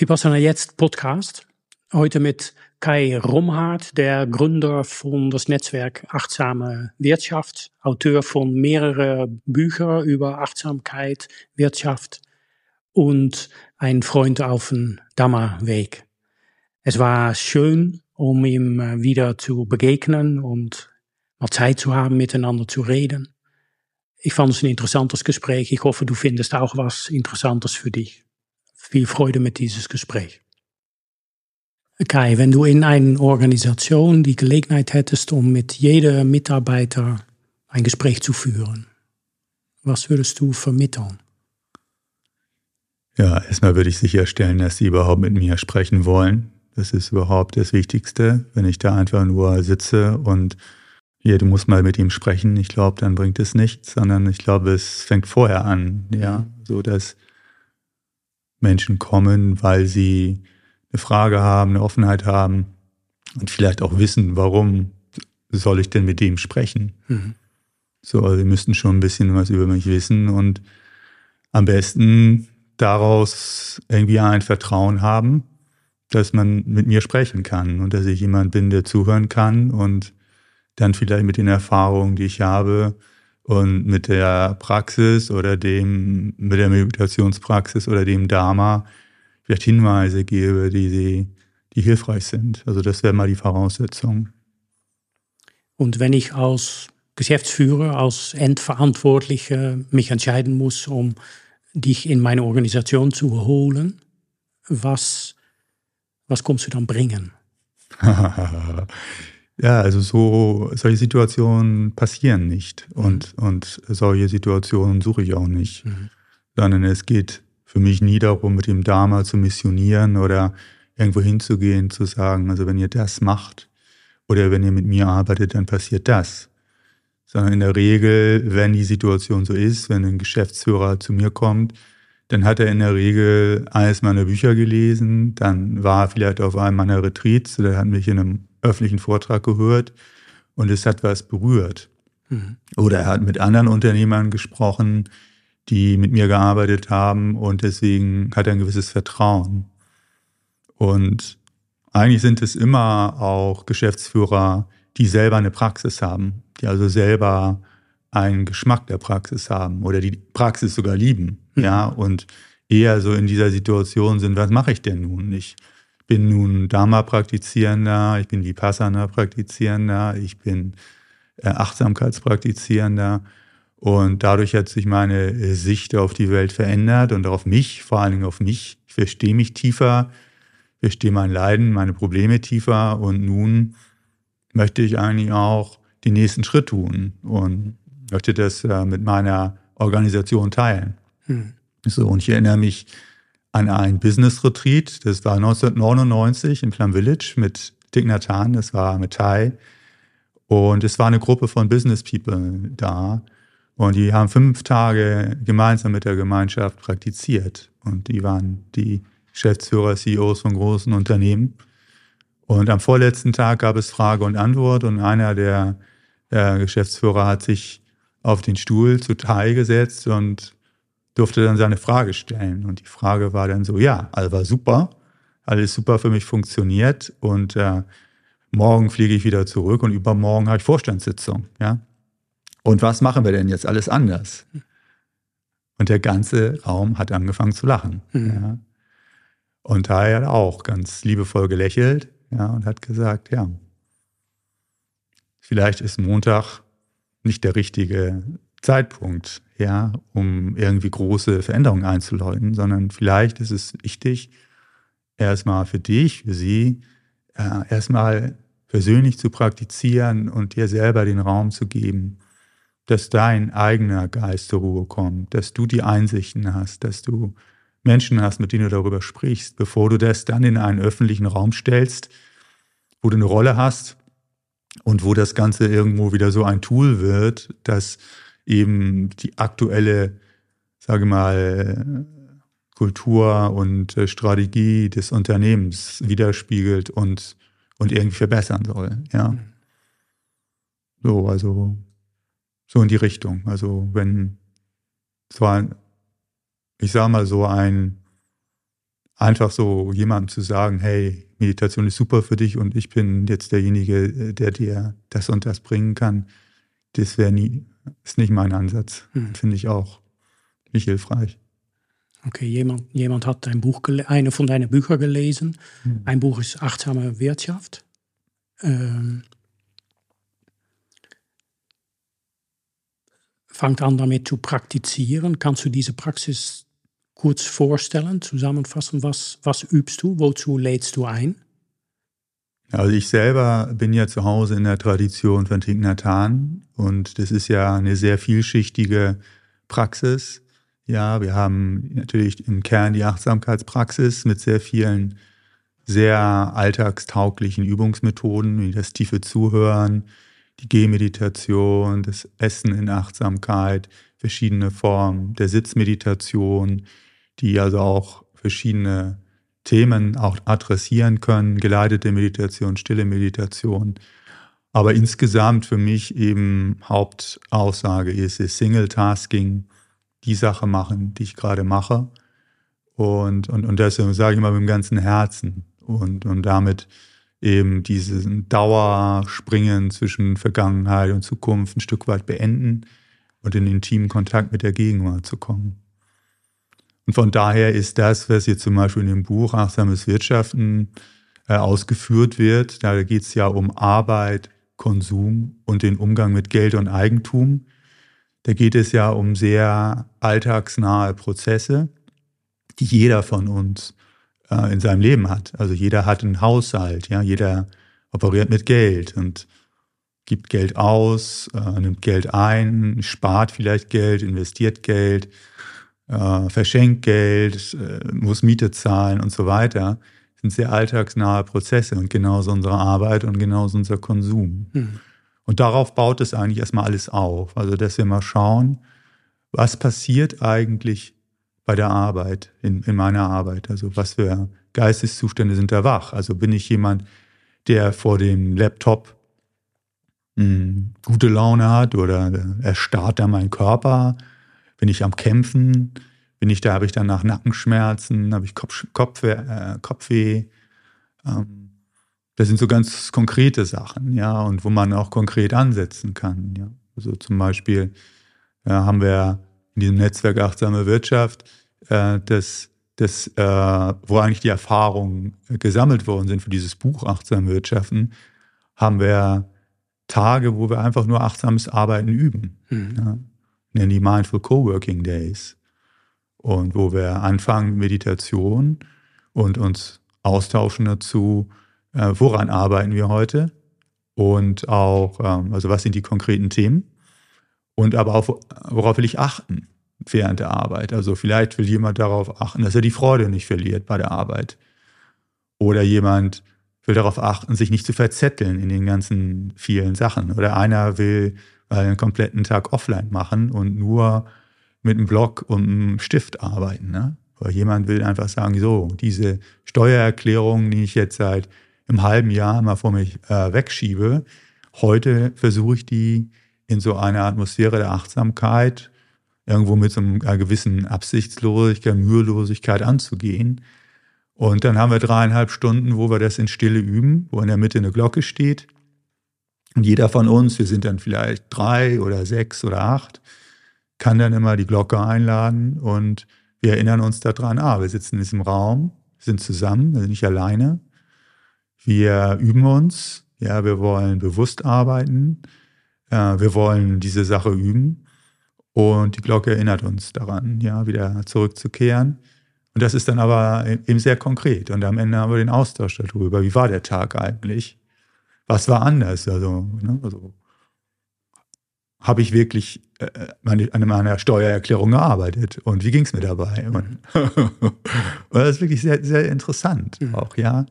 Vipassana Jetzt Podcast. Heute mit Kai Romhardt, der Gründer von das Netzwerk Achtsame Wirtschaft, Autor von mehreren Büchern über Achtsamkeit, Wirtschaft und ein Freund auf dem Dhamma-Weg. Es war schön, um ihm wieder zu begegnen und mal Zeit zu haben, miteinander zu reden. Ich fand es ein interessantes Gespräch. Ich hoffe, du findest auch was Interessantes für dich. Viel Freude mit dieses Gespräch. Kai, wenn du in einer Organisation die Gelegenheit hättest, um mit jedem Mitarbeiter ein Gespräch zu führen, was würdest du vermitteln? Ja, erstmal würde ich sicherstellen, dass sie überhaupt mit mir sprechen wollen. Das ist überhaupt das Wichtigste. Wenn ich da einfach nur sitze und hier, du musst mal mit ihm sprechen, ich glaube, dann bringt es nichts, sondern ich glaube, es fängt vorher an, ja, so dass Menschen kommen, weil sie eine Frage haben, eine Offenheit haben und vielleicht auch wissen, warum soll ich denn mit dem sprechen? Mhm. So, also sie müssten schon ein bisschen was über mich wissen und am besten daraus irgendwie ein Vertrauen haben, dass man mit mir sprechen kann und dass ich jemand bin, der zuhören kann und dann vielleicht mit den Erfahrungen, die ich habe, und mit der Praxis oder dem, mit der Meditationspraxis oder dem Dharma vielleicht Hinweise gebe, die, sie, die hilfreich sind. Also das wäre mal die Voraussetzung. Und wenn ich als Geschäftsführer, als Endverantwortlicher mich entscheiden muss, um dich in meine Organisation zu holen, was, was kommst du dann bringen? Ja, also so solche Situationen passieren nicht und mhm. und solche Situationen suche ich auch nicht, mhm. sondern es geht für mich nie darum, mit dem Dharma zu missionieren oder irgendwo hinzugehen, zu sagen, also wenn ihr das macht oder wenn ihr mit mir arbeitet, dann passiert das. Sondern in der Regel, wenn die Situation so ist, wenn ein Geschäftsführer zu mir kommt, dann hat er in der Regel eines meiner Bücher gelesen, dann war er vielleicht auf einem meiner Retreats oder hat mich in einem öffentlichen Vortrag gehört und es hat was berührt. Mhm. Oder er hat mit anderen Unternehmern gesprochen, die mit mir gearbeitet haben und deswegen hat er ein gewisses Vertrauen. Und eigentlich sind es immer auch Geschäftsführer, die selber eine Praxis haben, die also selber einen Geschmack der Praxis haben oder die Praxis sogar lieben, mhm. ja, und eher so in dieser Situation sind, was mache ich denn nun? Ich bin nun Dharma-Praktizierender, ich bin Vipassana-Praktizierender, ich bin äh, Achtsamkeitspraktizierender. Und dadurch hat sich meine äh, Sicht auf die Welt verändert und auf mich, vor allen Dingen auf mich. Ich verstehe mich tiefer, verstehe mein Leiden, meine Probleme tiefer und nun möchte ich eigentlich auch den nächsten Schritt tun und möchte das äh, mit meiner Organisation teilen. Hm. So, und ich erinnere mich an ein Business Retreat. Das war 1999 in Plum Village mit Dick Nathan, das war mit Thai. Und es war eine Gruppe von Business People da. Und die haben fünf Tage gemeinsam mit der Gemeinschaft praktiziert. Und die waren die Geschäftsführer, CEOs von großen Unternehmen. Und am vorletzten Tag gab es Frage und Antwort. Und einer der, der Geschäftsführer hat sich auf den Stuhl zu Thai gesetzt und durfte dann seine Frage stellen. Und die Frage war dann so, ja, alles war super, alles super für mich funktioniert und äh, morgen fliege ich wieder zurück und übermorgen habe ich Vorstandssitzung. Ja? Und was machen wir denn jetzt alles anders? Und der ganze Raum hat angefangen zu lachen. Mhm. Ja? Und da hat er auch ganz liebevoll gelächelt ja, und hat gesagt, ja, vielleicht ist Montag nicht der richtige Zeitpunkt, ja, um irgendwie große Veränderungen einzuläuten, sondern vielleicht ist es wichtig, erstmal für dich, für sie, äh, erstmal persönlich zu praktizieren und dir selber den Raum zu geben, dass dein eigener Geist zur Ruhe kommt, dass du die Einsichten hast, dass du Menschen hast, mit denen du darüber sprichst, bevor du das dann in einen öffentlichen Raum stellst, wo du eine Rolle hast und wo das Ganze irgendwo wieder so ein Tool wird, das eben die aktuelle, sage mal, Kultur und äh, Strategie des Unternehmens widerspiegelt und, und irgendwie verbessern soll. Ja. Mhm. So, also so in die Richtung. Also wenn so ein, ich sage mal so ein, einfach so jemandem zu sagen, hey, Meditation ist super für dich und ich bin jetzt derjenige, der dir das und das bringen kann, das wäre nie, ist nicht mein Ansatz. Hm. Finde ich auch nicht hilfreich. Okay, jemand, jemand hat ein Buch, eine von deinen Büchern gelesen. Hm. Ein Buch ist Achtsame Wirtschaft. Ähm, fangt an damit zu praktizieren. Kannst du diese Praxis kurz vorstellen, zusammenfassen? Was, was übst du? Wozu lädst du ein? Also ich selber bin ja zu Hause in der Tradition von Hanh und das ist ja eine sehr vielschichtige Praxis. Ja, wir haben natürlich im Kern die Achtsamkeitspraxis mit sehr vielen sehr alltagstauglichen Übungsmethoden, wie das tiefe Zuhören, die Gehmeditation, das Essen in Achtsamkeit, verschiedene Formen der Sitzmeditation, die also auch verschiedene Themen auch adressieren können, geleitete Meditation, stille Meditation. Aber insgesamt für mich eben Hauptaussage ist es Single Tasking, die Sache machen, die ich gerade mache. Und, und, und deswegen sage ich immer mit dem ganzen Herzen und, und damit eben dieses Dauerspringen zwischen Vergangenheit und Zukunft ein Stück weit beenden und in intimen Kontakt mit der Gegenwart zu kommen. Und von daher ist das, was jetzt zum Beispiel in dem Buch Achtsames Wirtschaften äh, ausgeführt wird, da geht es ja um Arbeit, Konsum und den Umgang mit Geld und Eigentum. Da geht es ja um sehr alltagsnahe Prozesse, die jeder von uns äh, in seinem Leben hat. Also jeder hat einen Haushalt, ja, jeder operiert mit Geld und gibt Geld aus, äh, nimmt Geld ein, spart vielleicht Geld, investiert Geld, äh, verschenkt Geld, äh, muss Miete zahlen und so weiter, sind sehr alltagsnahe Prozesse und genauso unsere Arbeit und genauso unser Konsum. Mhm. Und darauf baut es eigentlich erstmal alles auf. Also, dass wir mal schauen, was passiert eigentlich bei der Arbeit, in, in meiner Arbeit? Also, was für Geisteszustände sind da wach? Also, bin ich jemand, der vor dem Laptop mh, hm, gute Laune hat oder erstarrt da mein Körper? Bin ich am Kämpfen, bin ich da, habe ich danach Nackenschmerzen, habe ich Kopf, Kopf, äh, Kopfweh. Ähm, das sind so ganz konkrete Sachen, ja, und wo man auch konkret ansetzen kann. Ja. Also zum Beispiel ja, haben wir in diesem Netzwerk Achtsame Wirtschaft, äh, das, das, äh, wo eigentlich die Erfahrungen gesammelt worden sind für dieses Buch Achtsame Wirtschaften, haben wir Tage, wo wir einfach nur achtsames Arbeiten üben. Mhm. Ja nennen die Mindful Coworking Days. Und wo wir anfangen Meditation und uns austauschen dazu, äh, woran arbeiten wir heute und auch, ähm, also was sind die konkreten Themen und aber auch, worauf will ich achten während der Arbeit. Also vielleicht will jemand darauf achten, dass er die Freude nicht verliert bei der Arbeit. Oder jemand will darauf achten, sich nicht zu verzetteln in den ganzen vielen Sachen. Oder einer will einen kompletten Tag offline machen und nur mit einem Block und einem Stift arbeiten. Ne? Oder jemand will einfach sagen, so, diese Steuererklärung, die ich jetzt seit einem halben Jahr mal vor mich äh, wegschiebe, heute versuche ich die in so einer Atmosphäre der Achtsamkeit, irgendwo mit so einer gewissen Absichtslosigkeit, Mühelosigkeit anzugehen. Und dann haben wir dreieinhalb Stunden, wo wir das in Stille üben, wo in der Mitte eine Glocke steht und jeder von uns, wir sind dann vielleicht drei oder sechs oder acht, kann dann immer die Glocke einladen und wir erinnern uns daran, ah, wir sitzen in diesem Raum, sind zusammen, wir sind nicht alleine. Wir üben uns, ja, wir wollen bewusst arbeiten, äh, wir wollen diese Sache üben und die Glocke erinnert uns daran, ja, wieder zurückzukehren. Und das ist dann aber eben sehr konkret. Und am Ende haben wir den Austausch darüber, wie war der Tag eigentlich? Was war anders? Also, ne, also habe ich wirklich äh, meine, an meiner Steuererklärung gearbeitet und wie ging es mir dabei? Und, und, das ist wirklich sehr, sehr interessant mhm. auch, ja.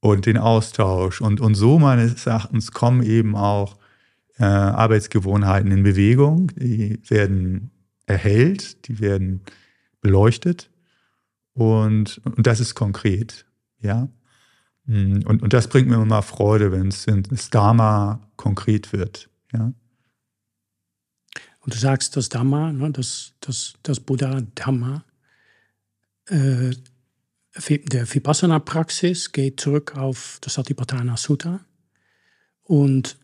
Und den Austausch. Und, und so meines Erachtens kommen eben auch äh, Arbeitsgewohnheiten in Bewegung, die werden erhellt, die werden beleuchtet und, und das ist konkret, ja. Mhm. Und, und das bringt mir immer Freude, wenn es das Dharma konkret wird. Ja? Und du sagst, das Dhamma, ne, das, das, das Buddha-Dhamma, äh, der Vipassana-Praxis geht zurück auf das Satipatthana Sutta. Und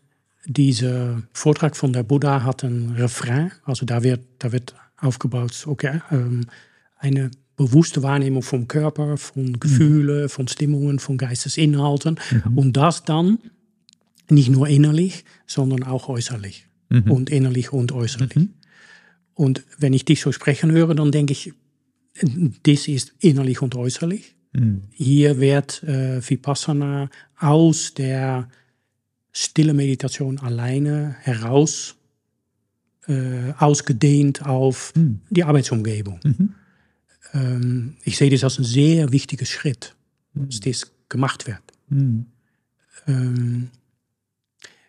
dieser Vortrag von der Buddha hat ein Refrain, also da wird, da wird aufgebaut, okay, ähm, eine bewusste Wahrnehmung vom Körper, von Gefühlen, mhm. von Stimmungen, von Geistesinhalten mhm. und das dann nicht nur innerlich, sondern auch äußerlich mhm. und innerlich und äußerlich. Mhm. Und wenn ich dich so sprechen höre, dann denke ich, das ist innerlich und äußerlich. Mhm. Hier wird äh, Vipassana aus der stille Meditation alleine heraus äh, ausgedehnt auf mhm. die Arbeitsumgebung. Mhm. Ähm, ich sehe das als ein sehr wichtiger Schritt, mhm. dass das gemacht wird. Mhm. Ähm,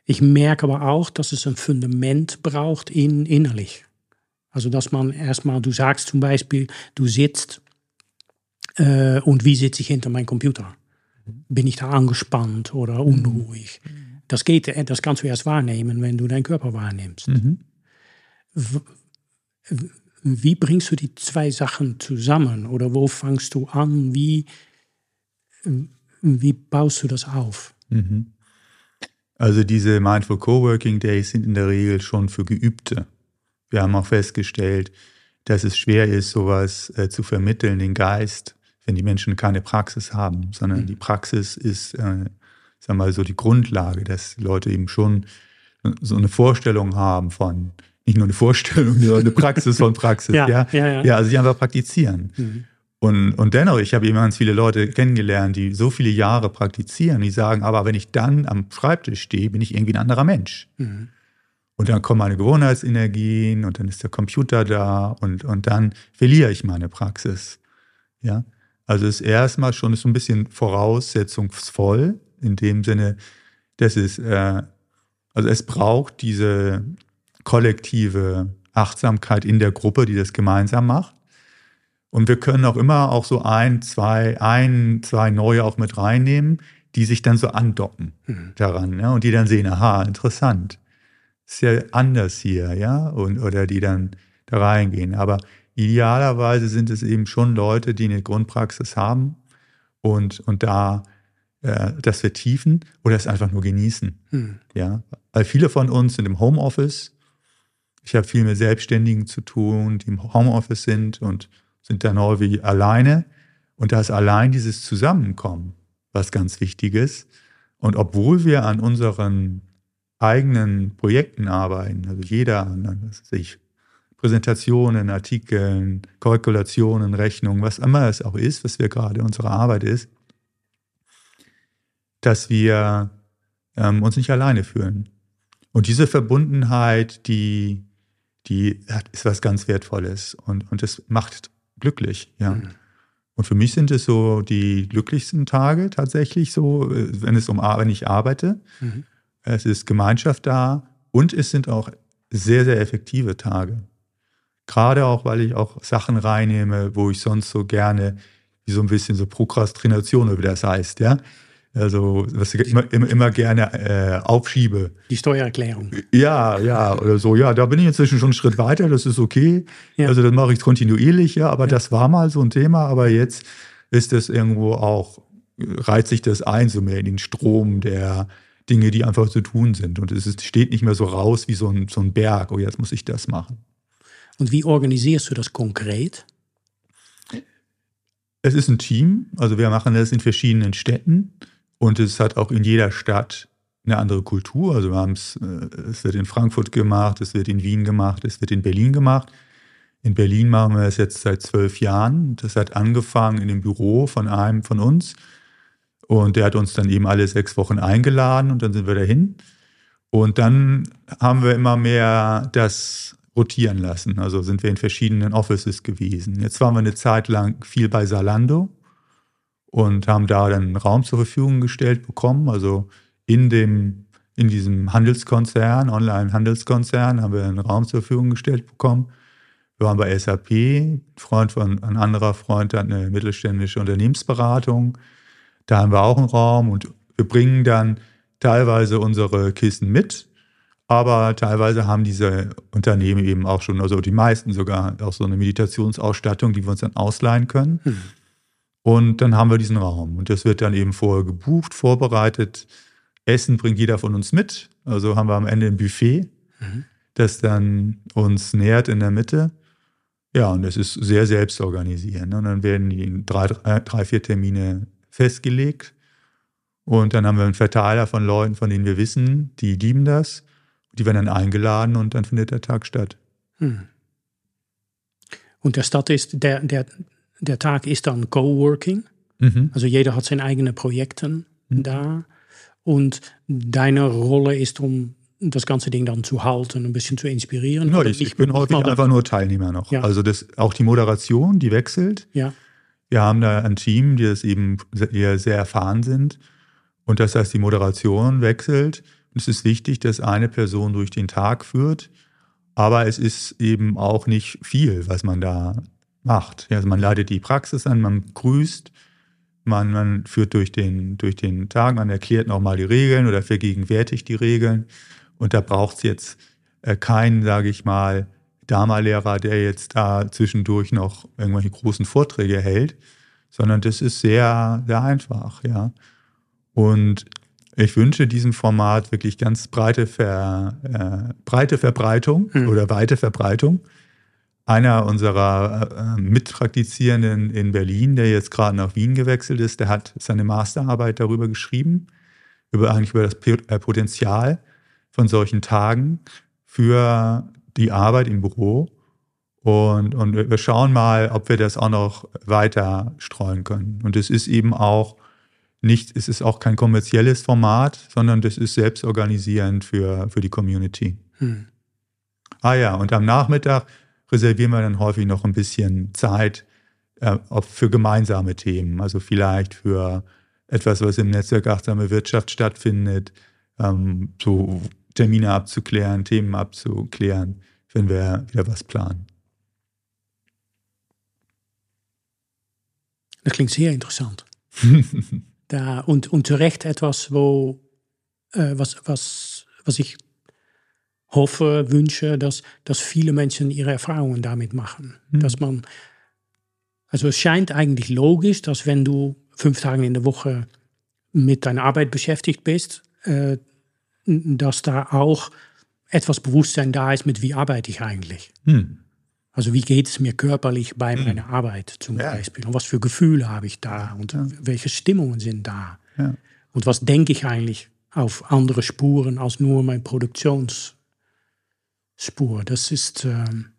ich merke aber auch, dass es ein Fundament braucht in innerlich. Also dass man erstmal, du sagst zum Beispiel, du sitzt äh, und wie sitze ich hinter meinem Computer? Bin ich da angespannt oder unruhig? Mhm. Das geht, äh, das kannst du erst wahrnehmen, wenn du deinen Körper wahrnimmst. Mhm. Wie bringst du die zwei Sachen zusammen oder wo fangst du an? Wie, wie baust du das auf? Mhm. Also diese Mindful Coworking Days sind in der Regel schon für Geübte. Wir haben auch festgestellt, dass es schwer ist, sowas äh, zu vermitteln, den Geist, wenn die Menschen keine Praxis haben, sondern mhm. die Praxis ist, äh, sagen wir mal, so die Grundlage, dass Leute eben schon so eine Vorstellung haben von, nicht nur eine Vorstellung, sondern eine Praxis von Praxis. ja, ja, ja, ja. ja also die einfach praktizieren. Mhm. Und, und dennoch, ich habe eben ganz viele Leute kennengelernt, die so viele Jahre praktizieren, die sagen, aber wenn ich dann am Schreibtisch stehe, bin ich irgendwie ein anderer Mensch. Mhm. Und dann kommen meine Gewohnheitsenergien und dann ist der Computer da und, und dann verliere ich meine Praxis. Ja, also es ist erstmal schon ist so ein bisschen voraussetzungsvoll in dem Sinne, dass es, äh, also es braucht diese kollektive Achtsamkeit in der Gruppe, die das gemeinsam macht. Und wir können auch immer auch so ein, zwei, ein, zwei neue auch mit reinnehmen, die sich dann so andocken mhm. daran, ja, und die dann sehen, aha, interessant. Ist ja anders hier, ja, und, oder die dann da reingehen. Aber idealerweise sind es eben schon Leute, die eine Grundpraxis haben und, und da äh, das vertiefen oder es einfach nur genießen. Mhm. Ja, weil viele von uns sind im Homeoffice. Ich habe viel mit Selbstständigen zu tun, die im Homeoffice sind und sind dann häufig alleine. Und da ist allein dieses Zusammenkommen was ganz Wichtiges. Und obwohl wir an unseren eigenen Projekten arbeiten, also jeder an sich Präsentationen, Artikeln, Kalkulationen, Rechnungen, was immer es auch ist, was wir gerade unsere Arbeit ist, dass wir ähm, uns nicht alleine fühlen. Und diese Verbundenheit, die, die ist was ganz Wertvolles und, und das macht glücklich, ja. Mhm. Und für mich sind es so die glücklichsten Tage tatsächlich so, äh, wenn es um wenn ich arbeite. Mhm. Es ist Gemeinschaft da und es sind auch sehr, sehr effektive Tage. Gerade auch, weil ich auch Sachen reinnehme, wo ich sonst so gerne, wie so ein bisschen so Prokrastination, wie das heißt, ja. Also, was ich immer, immer, immer gerne äh, aufschiebe. Die Steuererklärung. Ja, ja, oder so. Ja, da bin ich inzwischen schon einen Schritt weiter, das ist okay. Ja. Also, das mache ich kontinuierlich, ja, aber ja. das war mal so ein Thema, aber jetzt ist es irgendwo auch, reizt sich das ein, so mehr in den Strom der Dinge, die einfach zu tun sind. Und es ist, steht nicht mehr so raus wie so ein, so ein Berg, oh, jetzt muss ich das machen. Und wie organisierst du das konkret? Es ist ein Team, also wir machen das in verschiedenen Städten. Und es hat auch in jeder Stadt eine andere Kultur. Also wir haben es, äh, es wird in Frankfurt gemacht, es wird in Wien gemacht, es wird in Berlin gemacht. In Berlin machen wir es jetzt seit zwölf Jahren. Das hat angefangen in dem Büro von einem von uns. Und der hat uns dann eben alle sechs Wochen eingeladen und dann sind wir dahin. Und dann haben wir immer mehr das rotieren lassen. Also sind wir in verschiedenen Offices gewesen. Jetzt waren wir eine Zeit lang viel bei Salando und haben da dann einen Raum zur Verfügung gestellt bekommen. Also in dem, in diesem Handelskonzern, Online-Handelskonzern, haben wir einen Raum zur Verfügung gestellt bekommen. Wir waren bei SAP, ein Freund von, ein anderer Freund hat eine mittelständische Unternehmensberatung. Da haben wir auch einen Raum und wir bringen dann teilweise unsere Kissen mit, aber teilweise haben diese Unternehmen eben auch schon, also die meisten sogar, auch so eine Meditationsausstattung, die wir uns dann ausleihen können. Hm. Und dann haben wir diesen Raum. Und das wird dann eben vorher gebucht, vorbereitet. Essen bringt jeder von uns mit. Also haben wir am Ende ein Buffet, mhm. das dann uns nährt in der Mitte. Ja, und das ist sehr selbstorganisierend. Und dann werden die drei, drei, vier Termine festgelegt. Und dann haben wir einen Verteiler von Leuten, von denen wir wissen, die lieben das. Die werden dann eingeladen und dann findet der Tag statt. Hm. Und der Stadt ist, der, der, der Tag ist dann Coworking. Mhm. Also jeder hat seine eigenen Projekte mhm. da. Und deine Rolle ist, um das ganze Ding dann zu halten, ein bisschen zu inspirieren. Ja, ich, ich bin häufig einfach nur Teilnehmer noch. Ja. Also das, auch die Moderation, die wechselt. Ja. Wir haben da ein Team, die das eben eher sehr erfahren sind. Und das heißt, die Moderation wechselt. Und es ist wichtig, dass eine Person durch den Tag führt. Aber es ist eben auch nicht viel, was man da macht. Also man leitet die Praxis an, man grüßt, man, man führt durch den, durch den Tag, man erklärt nochmal die Regeln oder vergegenwärtigt die Regeln. Und da braucht es jetzt äh, keinen, sage ich mal, Dharma-Lehrer, der jetzt da zwischendurch noch irgendwelche großen Vorträge hält, sondern das ist sehr, sehr einfach, ja. Und ich wünsche diesem Format wirklich ganz breite, Ver, äh, breite Verbreitung hm. oder weite Verbreitung. Einer unserer äh, Mitpraktizierenden in Berlin, der jetzt gerade nach Wien gewechselt ist, der hat seine Masterarbeit darüber geschrieben, über eigentlich über das äh, Potenzial von solchen Tagen für die Arbeit im Büro. Und, und wir schauen mal, ob wir das auch noch weiter streuen können. Und es ist eben auch nicht, es ist auch kein kommerzielles Format, sondern das ist selbstorganisierend für, für die Community. Hm. Ah ja, und am Nachmittag reservieren wir dann häufig noch ein bisschen Zeit äh, für gemeinsame Themen. Also vielleicht für etwas, was im Netzwerk Achtsame Wirtschaft stattfindet, ähm, so Termine abzuklären, Themen abzuklären, wenn wir wieder was planen. Das klingt sehr interessant. da, und, und zu Recht etwas, wo, äh, was, was, was ich hoffe, wünsche, dass, dass viele Menschen ihre Erfahrungen damit machen. Mhm. Dass man, also es scheint eigentlich logisch, dass wenn du fünf Tage in der Woche mit deiner Arbeit beschäftigt bist, äh, dass da auch etwas Bewusstsein da ist, mit wie arbeite ich eigentlich. Mhm. Also wie geht es mir körperlich bei mhm. meiner Arbeit zum ja. Beispiel? Und was für Gefühle habe ich da? Und ja. welche Stimmungen sind da? Ja. Und was denke ich eigentlich auf andere Spuren als nur mein Produktionsspur? Das ist ähm,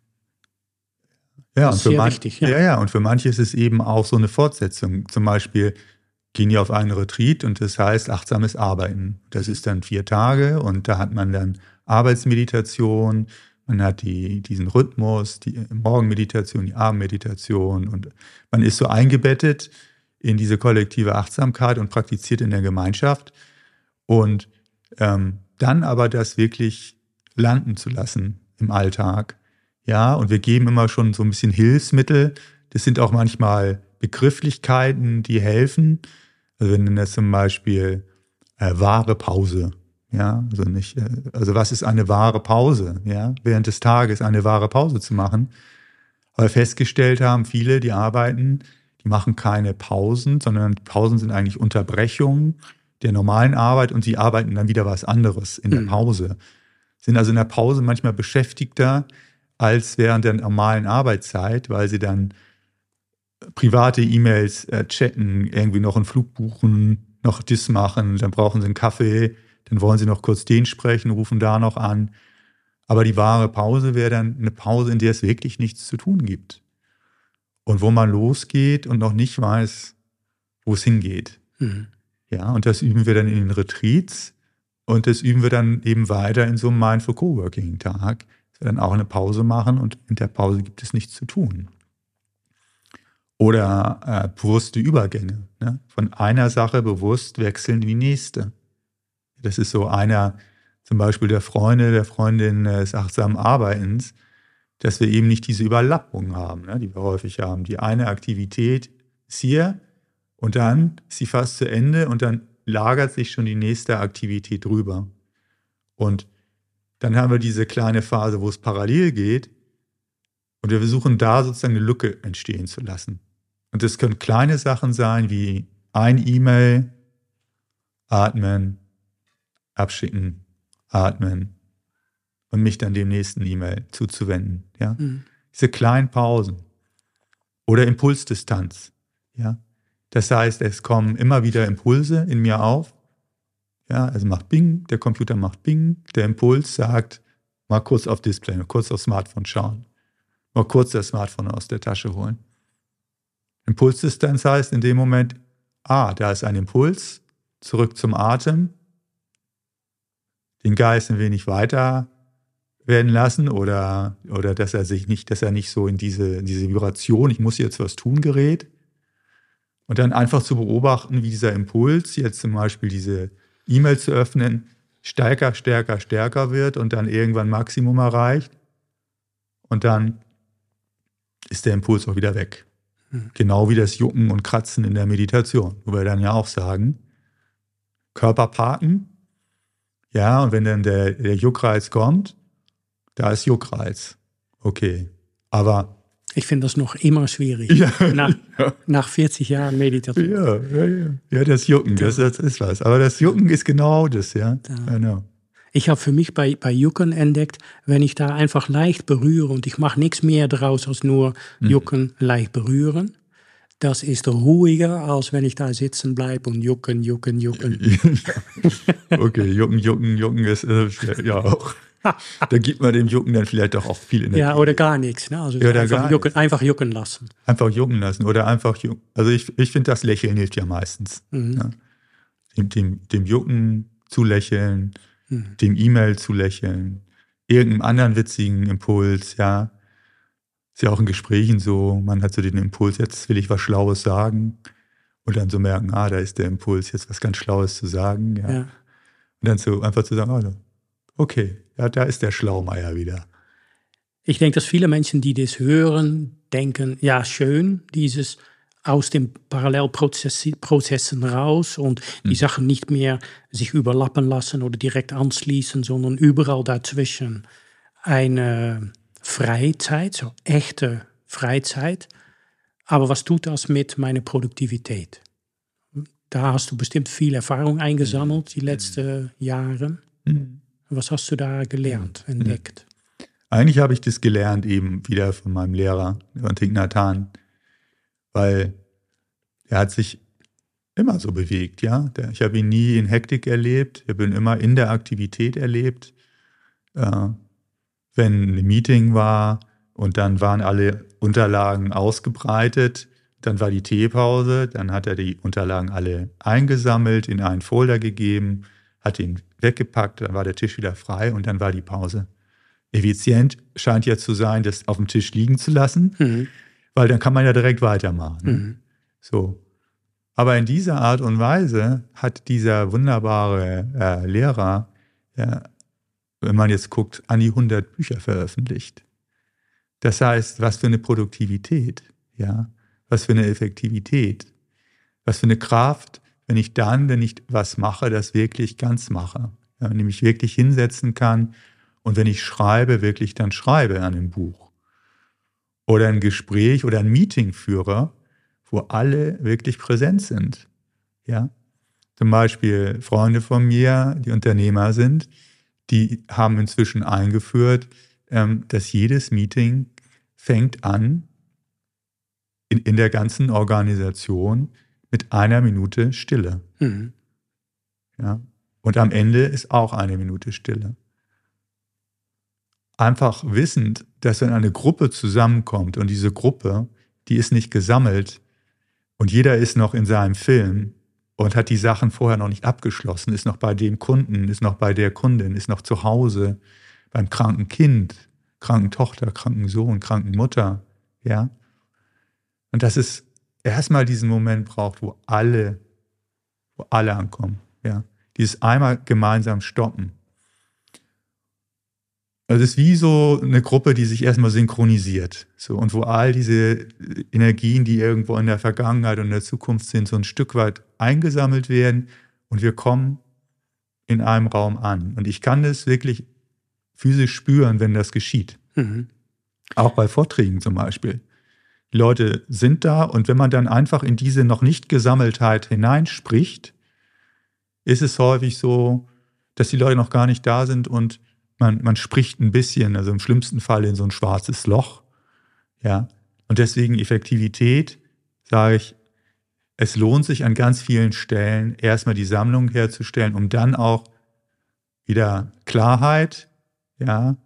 ja, und für sehr wichtig. Ja. ja, ja, und für manche ist es eben auch so eine Fortsetzung. Zum Beispiel gehen die auf einen Retreat und das heißt achtsames Arbeiten. Das ist dann vier Tage und da hat man dann Arbeitsmeditation, man hat die, diesen Rhythmus, die Morgenmeditation, die Abendmeditation und man ist so eingebettet in diese kollektive Achtsamkeit und praktiziert in der Gemeinschaft. Und ähm, dann aber das wirklich landen zu lassen im Alltag. Ja, und wir geben immer schon so ein bisschen Hilfsmittel. Das sind auch manchmal Begrifflichkeiten, die helfen. Also wir nennen das zum Beispiel äh, wahre Pause. Ja, also nicht, äh, also was ist eine wahre Pause? Ja, während des Tages eine wahre Pause zu machen. Weil festgestellt haben viele, die arbeiten, die machen keine Pausen, sondern Pausen sind eigentlich Unterbrechungen der normalen Arbeit und sie arbeiten dann wieder was anderes in der mhm. Sind also in der Pause manchmal beschäftigter als während der normalen Arbeitszeit, weil sie dann private E-Mails äh, chatten, irgendwie noch einen Flug buchen, noch das machen, dann brauchen sie einen Kaffee, dann wollen sie noch kurz den sprechen, rufen da noch an. Aber die wahre Pause wäre dann eine Pause, in der es wirklich nichts zu tun gibt. Und wo man losgeht und noch nicht weiß, wo es hingeht. Mhm. Ja, und das üben wir dann in den Retreats und das üben wir dann eben weiter in so einem Mindful Coworking Tag. Dass wir dann auch eine Pause machen und in der Pause gibt es nichts zu tun. Oder äh, bewusste Übergänge. Ne? Von einer Sache bewusst wechseln in die nächste. Das ist so einer zum Beispiel der Freunde, der Freundin des achtsamen Arbeitens, dass wir eben nicht diese Überlappung haben, ne, die wir häufig haben. Die eine Aktivität ist hier und dann ist sie fast zu Ende und dann lagert sich schon die nächste Aktivität drüber. Und dann haben wir diese kleine Phase, wo es parallel geht und wir versuchen da sozusagen eine Lücke entstehen zu lassen. Und das können kleine Sachen sein wie ein E-Mail, atmen, abschicken, atmen und mich dann dem nächsten E-Mail zuzuwenden. Ja? Mhm. Diese kleinen Pausen. Oder Impulsdistanz. Ja? Das heißt, es kommen immer wieder Impulse in mir auf. Ja, also macht Bing, der Computer macht Bing, der Impuls sagt, mal kurz auf Display, mal kurz aufs Smartphone schauen, mal kurz das Smartphone aus der Tasche holen. Impulsdistanz heißt in dem Moment, ah, da ist ein Impuls, zurück zum Atem, den Geist ein wenig weiter werden lassen oder, oder dass er sich nicht, dass er nicht so in diese, diese Vibration, ich muss jetzt was tun, gerät. Und dann einfach zu beobachten, wie dieser Impuls, jetzt zum Beispiel diese E-Mail zu öffnen, stärker, stärker, stärker wird und dann irgendwann Maximum erreicht. Und dann ist der Impuls auch wieder weg. Mhm. Genau wie das Jucken und Kratzen in der Meditation, wo wir dann ja auch sagen, Körper parken, ja, und wenn dann der, der Juckreiz kommt, da ist Juckreiz. Okay. Aber. Ich finde das noch immer schwierig. Ja, nach, ja. nach 40 Jahren Meditation. Ja, ja, ja. ja das Jucken, das, das ist was. Aber das Jucken ist genau das, ja. Genau. Ich habe für mich bei, bei Jucken entdeckt, wenn ich da einfach leicht berühre und ich mache nichts mehr draus als nur mhm. Jucken, mhm. leicht berühren. Das ist ruhiger, als wenn ich da sitzen bleibe und jucken, jucken, jucken. okay, jucken, jucken, jucken ist äh, ja auch da gibt man dem Jucken dann vielleicht doch auch viel Energie. Ja, oder gar nichts. Ne? Also ja, einfach, jucken, einfach, jucken, lassen. Einfach jucken lassen oder einfach jucken. Also ich, ich finde, das Lächeln hilft ja meistens. Mhm. Dem, dem, dem, Jucken zu lächeln, mhm. dem E-Mail zu lächeln, irgendeinem anderen witzigen Impuls, ja. Ist ja auch in Gesprächen so, man hat so den Impuls, jetzt will ich was Schlaues sagen. Und dann so merken, ah, da ist der Impuls, jetzt was ganz Schlaues zu sagen. Ja. ja. Und dann so einfach zu sagen, oh, okay, ja, da ist der Schlaumeier wieder. Ich denke, dass viele Menschen, die das hören, denken, ja, schön, dieses aus den Parallelprozessen raus und die mhm. Sachen nicht mehr sich überlappen lassen oder direkt anschließen, sondern überall dazwischen eine Freizeit, so echte Freizeit. Aber was tut das mit meiner Produktivität? Da hast du bestimmt viel Erfahrung eingesammelt die letzten mhm. Jahre. Mhm. Was hast du da gelernt, entdeckt? Eigentlich habe ich das gelernt eben wieder von meinem Lehrer, von Nathan, weil er hat sich immer so bewegt, ja. Ich habe ihn nie in Hektik erlebt, ich habe ihn immer in der Aktivität erlebt. Wenn ein Meeting war und dann waren alle Unterlagen ausgebreitet, dann war die Teepause, dann hat er die Unterlagen alle eingesammelt, in einen Folder gegeben, hat ihn weggepackt, dann war der Tisch wieder frei und dann war die Pause. Effizient scheint ja zu sein, das auf dem Tisch liegen zu lassen, mhm. weil dann kann man ja direkt weitermachen. Mhm. So. Aber in dieser Art und Weise hat dieser wunderbare äh, Lehrer, ja, wenn man jetzt guckt, an die 100 Bücher veröffentlicht. Das heißt, was für eine Produktivität, ja, was für eine Effektivität, was für eine Kraft, wenn ich dann, wenn ich was mache, das wirklich ganz mache. Ja, nämlich wirklich hinsetzen kann und wenn ich schreibe, wirklich dann schreibe an einem Buch. Oder ein Gespräch oder ein Meeting führe, wo alle wirklich präsent sind. Ja? Zum Beispiel Freunde von mir, die Unternehmer sind, die haben inzwischen eingeführt, ähm, dass jedes Meeting fängt an, in, in der ganzen Organisation mit einer Minute Stille. Mhm. Ja? Und am Ende ist auch eine Minute Stille. Einfach wissend, dass wenn eine Gruppe zusammenkommt und diese Gruppe, die ist nicht gesammelt und jeder ist noch in seinem Film und hat die Sachen vorher noch nicht abgeschlossen, ist noch bei dem Kunden, ist noch bei der Kundin, ist noch zu Hause, beim kranken Kind, kranken Tochter, kranken Sohn, kranken Mutter, ja. Und dass es erstmal diesen Moment braucht, wo alle, wo alle ankommen, ja. Dieses einmal gemeinsam stoppen. Also es ist wie so eine Gruppe, die sich erstmal synchronisiert. So, und wo all diese Energien, die irgendwo in der Vergangenheit und in der Zukunft sind, so ein Stück weit eingesammelt werden und wir kommen in einem Raum an. Und ich kann das wirklich physisch spüren, wenn das geschieht. Mhm. Auch bei Vorträgen zum Beispiel. Die Leute sind da und wenn man dann einfach in diese noch nicht Gesammeltheit hineinspricht, ist es häufig so, dass die Leute noch gar nicht da sind und man, man spricht ein bisschen, also im schlimmsten Fall in so ein schwarzes Loch. Ja. Und deswegen Effektivität, sage ich, es lohnt sich an ganz vielen Stellen erstmal die Sammlung herzustellen, um dann auch wieder Klarheit, ja,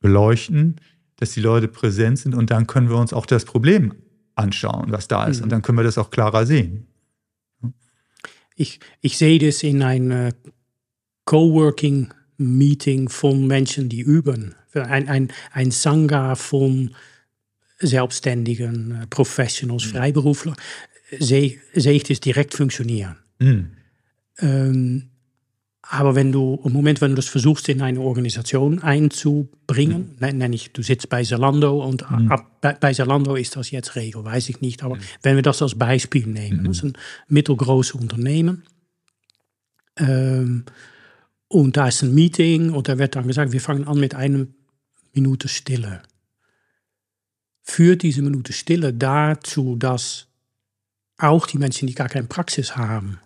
beleuchten, dass die Leute präsent sind und dann können wir uns auch das Problem anschauen, was da ist. Mhm. Und dann können wir das auch klarer sehen. Ich, ich sehe das in einem Coworking-Meeting von Menschen, die üben. Ein, ein, ein Sangha von selbstständigen Professionals, mhm. Freiberufler, sehe, sehe ich das direkt funktionieren. Mhm. Ähm, aber wenn du, im Moment, wenn du das versuchst, in eine Organisation einzubringen, mhm. nenne ich, du sitzt bei Zalando und mhm. ab, bei, bei Zalando ist das jetzt Regel, weiß ich nicht. Aber mhm. wenn wir das als Beispiel nehmen, mhm. das ist ein mittelgroßes Unternehmen. Ähm, und da ist ein Meeting und da wird dann gesagt, wir fangen an mit einer Minute Stille. Führt diese Minute Stille dazu, dass auch die Menschen, die gar keine Praxis haben,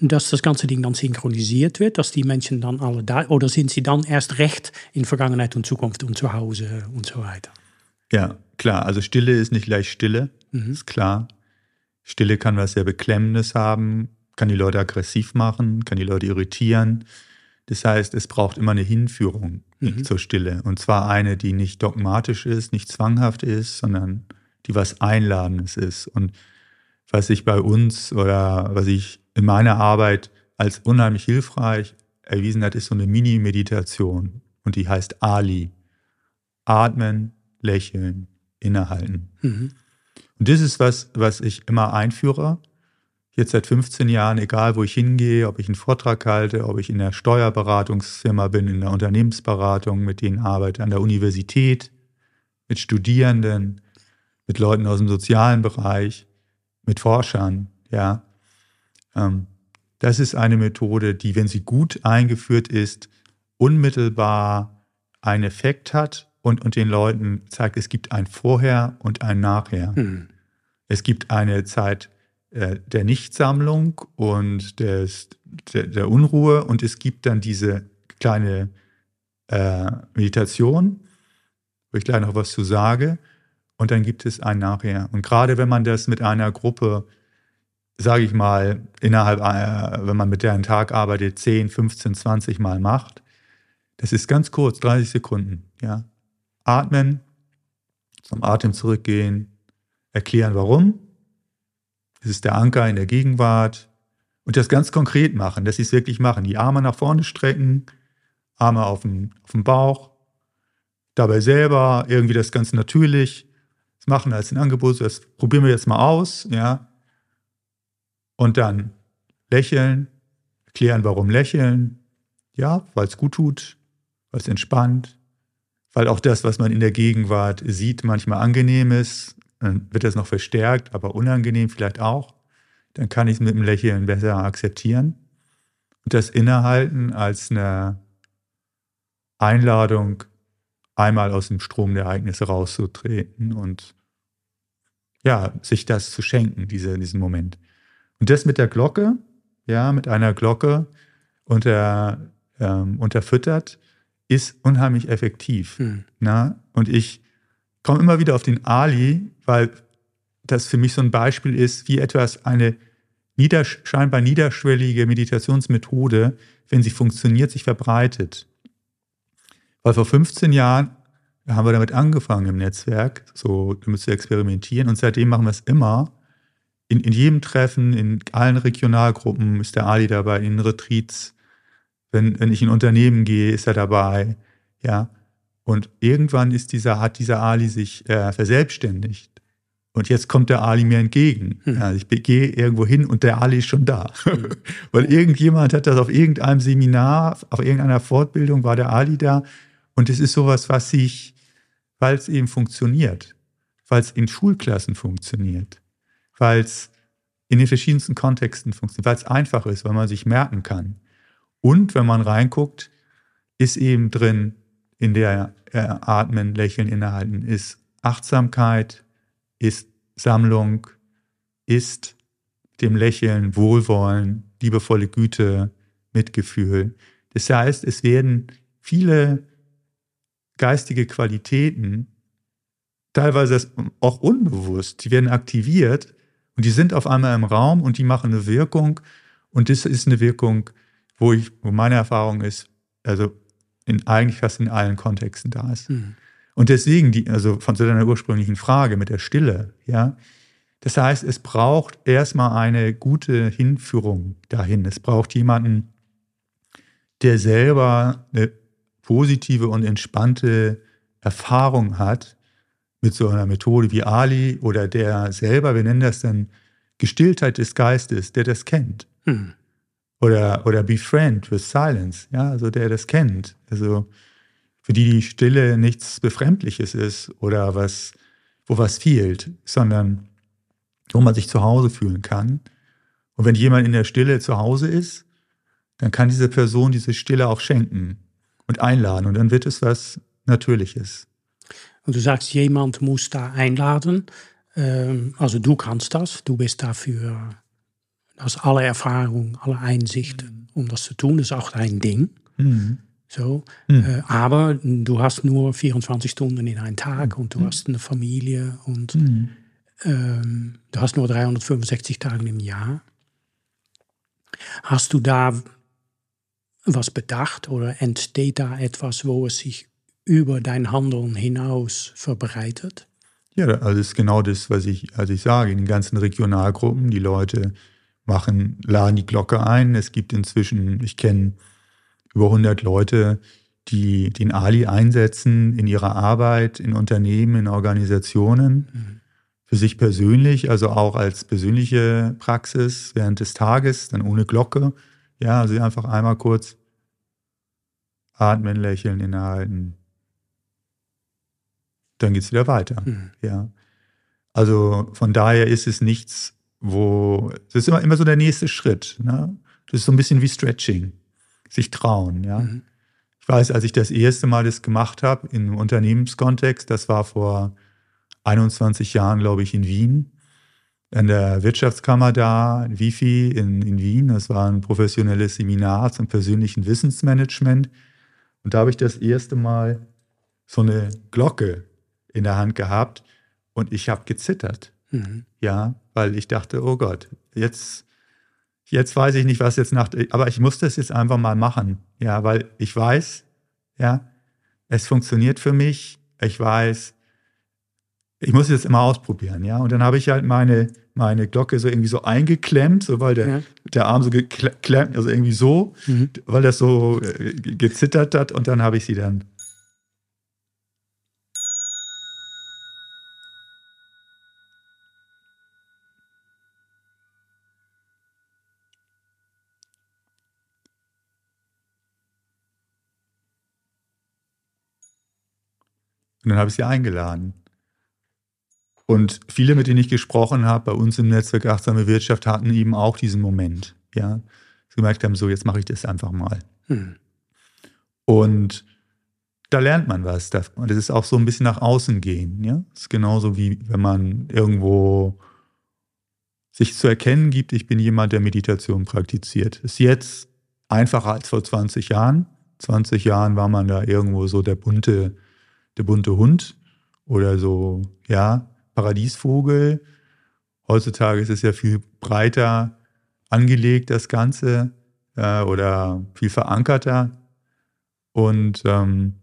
dass das ganze Ding dann synchronisiert wird, dass die Menschen dann alle da, oder sind sie dann erst recht in Vergangenheit und Zukunft und zu Hause und so weiter? Ja, klar. Also Stille ist nicht gleich Stille, mhm. ist klar. Stille kann was sehr Beklemmendes haben, kann die Leute aggressiv machen, kann die Leute irritieren. Das heißt, es braucht immer eine Hinführung mhm. zur Stille. Und zwar eine, die nicht dogmatisch ist, nicht zwanghaft ist, sondern die was Einladendes ist. Und was sich bei uns oder was ich in meiner Arbeit als unheimlich hilfreich erwiesen hat, ist so eine Mini-Meditation und die heißt Ali. Atmen, lächeln, innehalten. Mhm. Und das ist was, was ich immer einführe. Jetzt seit 15 Jahren, egal wo ich hingehe, ob ich einen Vortrag halte, ob ich in der Steuerberatungsfirma bin, in der Unternehmensberatung, mit denen arbeite, an der Universität, mit Studierenden, mit Leuten aus dem sozialen Bereich, mit Forschern, ja. Ähm, das ist eine Methode, die, wenn sie gut eingeführt ist, unmittelbar einen Effekt hat und, und den Leuten zeigt, es gibt ein Vorher und ein Nachher. Mhm. Es gibt eine Zeit der Nichtsammlung und des, der, der, Unruhe und es gibt dann diese kleine äh, Meditation, wo ich gleich noch was zu sage. Und dann gibt es ein Nachher. Und gerade wenn man das mit einer Gruppe sage ich mal, innerhalb, äh, wenn man mit der einen Tag arbeitet, 10, 15, 20 Mal macht, das ist ganz kurz, 30 Sekunden. Ja. Atmen, zum Atem zurückgehen, erklären, warum. Das ist der Anker in der Gegenwart. Und das ganz konkret machen, dass sie es wirklich machen. Die Arme nach vorne strecken, Arme auf den, auf den Bauch, dabei selber irgendwie das ganz natürlich das machen als ein Angebot. Das probieren wir jetzt mal aus. Ja und dann lächeln, erklären, warum lächeln. Ja, weil es gut tut, weil es entspannt, weil auch das, was man in der Gegenwart sieht, manchmal angenehm ist. Dann wird das noch verstärkt, aber unangenehm vielleicht auch. Dann kann ich es mit dem Lächeln besser akzeptieren. Und das Innehalten als eine Einladung, einmal aus dem Strom der Ereignisse rauszutreten und ja, sich das zu schenken, diese, diesen Moment. Und das mit der Glocke, ja, mit einer Glocke unter, ähm, unterfüttert, ist unheimlich effektiv. Hm. Na? Und ich komme immer wieder auf den Ali, weil das für mich so ein Beispiel ist, wie etwas eine nieder, scheinbar niederschwellige Meditationsmethode, wenn sie funktioniert, sich verbreitet. Weil vor 15 Jahren haben wir damit angefangen im Netzwerk, so damit zu experimentieren und seitdem machen wir es immer in, in jedem Treffen, in allen Regionalgruppen ist der Ali dabei, in Retreats. Wenn, wenn ich in Unternehmen gehe, ist er dabei. Ja. Und irgendwann ist dieser, hat dieser Ali sich äh, verselbstständigt. Und jetzt kommt der Ali mir entgegen. Hm. Ja, ich gehe irgendwo hin und der Ali ist schon da. Hm. Weil irgendjemand hat das auf irgendeinem Seminar, auf irgendeiner Fortbildung war der Ali da. Und es ist sowas, was sich, weil es eben funktioniert, weil es in Schulklassen funktioniert, weil es in den verschiedensten Kontexten funktioniert, weil es einfach ist, weil man sich merken kann. Und wenn man reinguckt, ist eben drin in der äh, Atmen, Lächeln, Innehalten, ist Achtsamkeit, ist Sammlung, ist dem Lächeln, Wohlwollen, liebevolle Güte, Mitgefühl. Das heißt, es werden viele geistige Qualitäten, teilweise auch unbewusst, die werden aktiviert und die sind auf einmal im Raum und die machen eine Wirkung. Und das ist eine Wirkung, wo ich, wo meine Erfahrung ist, also in eigentlich fast in allen Kontexten da ist. Mhm. Und deswegen, die, also von zu deiner ursprünglichen Frage mit der Stille, ja. Das heißt, es braucht erstmal eine gute Hinführung dahin. Es braucht jemanden, der selber eine positive und entspannte Erfahrung hat mit so einer Methode wie Ali oder der selber, wir nennen das dann Gestilltheit des Geistes, der das kennt. Mhm. Oder, oder Befriend with Silence, ja, also der das kennt. Also für die die Stille nichts Befremdliches ist oder was, wo was fehlt, sondern wo man sich zu Hause fühlen kann. Und wenn jemand in der Stille zu Hause ist, dann kann diese Person diese Stille auch schenken und einladen und dann wird es was Natürliches. Und du sagst, jemand muss da einladen. Ähm, also du kannst das, du bist dafür hast alle Erfahrung, alle Einsichten, mhm. um das zu tun. Das ist auch dein Ding. Mhm. So. Mhm. Äh, aber du hast nur 24 Stunden in einem Tag und du mhm. hast eine Familie und mhm. ähm, du hast nur 365 Tage im Jahr. Hast du da was bedacht oder entsteht da etwas, wo es sich über dein Handeln hinaus verbreitet? Ja, also das ist genau das, was ich, also ich sage, in den ganzen Regionalgruppen, die Leute machen, laden die Glocke ein. Es gibt inzwischen, ich kenne über 100 Leute, die den Ali einsetzen in ihrer Arbeit, in Unternehmen, in Organisationen, mhm. für sich persönlich, also auch als persönliche Praxis während des Tages, dann ohne Glocke. Ja, also einfach einmal kurz atmen, lächeln, innehalten. Dann geht es wieder weiter. Mhm. Ja. Also von daher ist es nichts wo das ist immer, immer so der nächste Schritt. Ne? Das ist so ein bisschen wie Stretching, sich trauen. Ja? Mhm. Ich weiß, als ich das erste Mal das gemacht habe im Unternehmenskontext, das war vor 21 Jahren, glaube ich, in Wien, an der Wirtschaftskammer da, in Wifi in, in Wien. Das war ein professionelles Seminar zum persönlichen Wissensmanagement. Und da habe ich das erste Mal so eine Glocke in der Hand gehabt und ich habe gezittert. Mhm. Ja, weil ich dachte, oh Gott, jetzt, jetzt weiß ich nicht, was jetzt nach, aber ich muss das jetzt einfach mal machen. Ja, weil ich weiß, ja, es funktioniert für mich. Ich weiß, ich muss es jetzt immer ausprobieren, ja. Und dann habe ich halt meine, meine Glocke so irgendwie so eingeklemmt, so weil der, ja. der Arm so geklemmt, also irgendwie so, mhm. weil das so äh, gezittert hat und dann habe ich sie dann Und dann habe ich sie eingeladen. Und viele, mit denen ich gesprochen habe, bei uns im Netzwerk Achtsame Wirtschaft, hatten eben auch diesen Moment. Ja, sie gemerkt haben, so, jetzt mache ich das einfach mal. Hm. Und da lernt man was. Und das ist auch so ein bisschen nach außen gehen. Ja, das ist genauso wie wenn man irgendwo sich zu erkennen gibt, ich bin jemand, der Meditation praktiziert. Ist jetzt einfacher als vor 20 Jahren. 20 Jahren war man da irgendwo so der bunte der bunte Hund oder so, ja, Paradiesvogel. Heutzutage ist es ja viel breiter angelegt, das Ganze, äh, oder viel verankerter. Und ähm,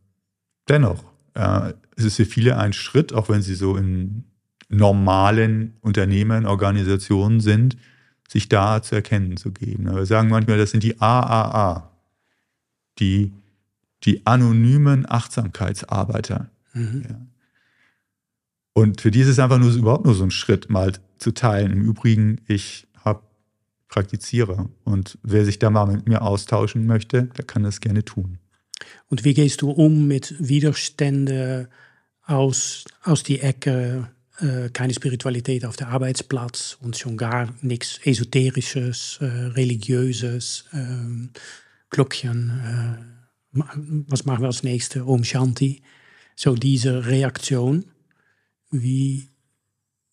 dennoch, äh, es ist für viele ein Schritt, auch wenn sie so in normalen Unternehmen, Organisationen sind, sich da zu erkennen zu geben. Wir sagen manchmal, das sind die AAA, die die anonymen Achtsamkeitsarbeiter. Mhm. Ja. Und für die ist es einfach nur überhaupt nur so ein Schritt, mal zu teilen. Im Übrigen, ich habe praktiziere und wer sich da mal mit mir austauschen möchte, der kann das gerne tun. Und wie gehst du um mit Widerständen aus, aus die Ecke, äh, keine Spiritualität auf der Arbeitsplatz und schon gar nichts Esoterisches, äh, Religiöses, äh, Glöckchen, was machen wir als nächste? Om Shanti. So diese Reaktion. Wie,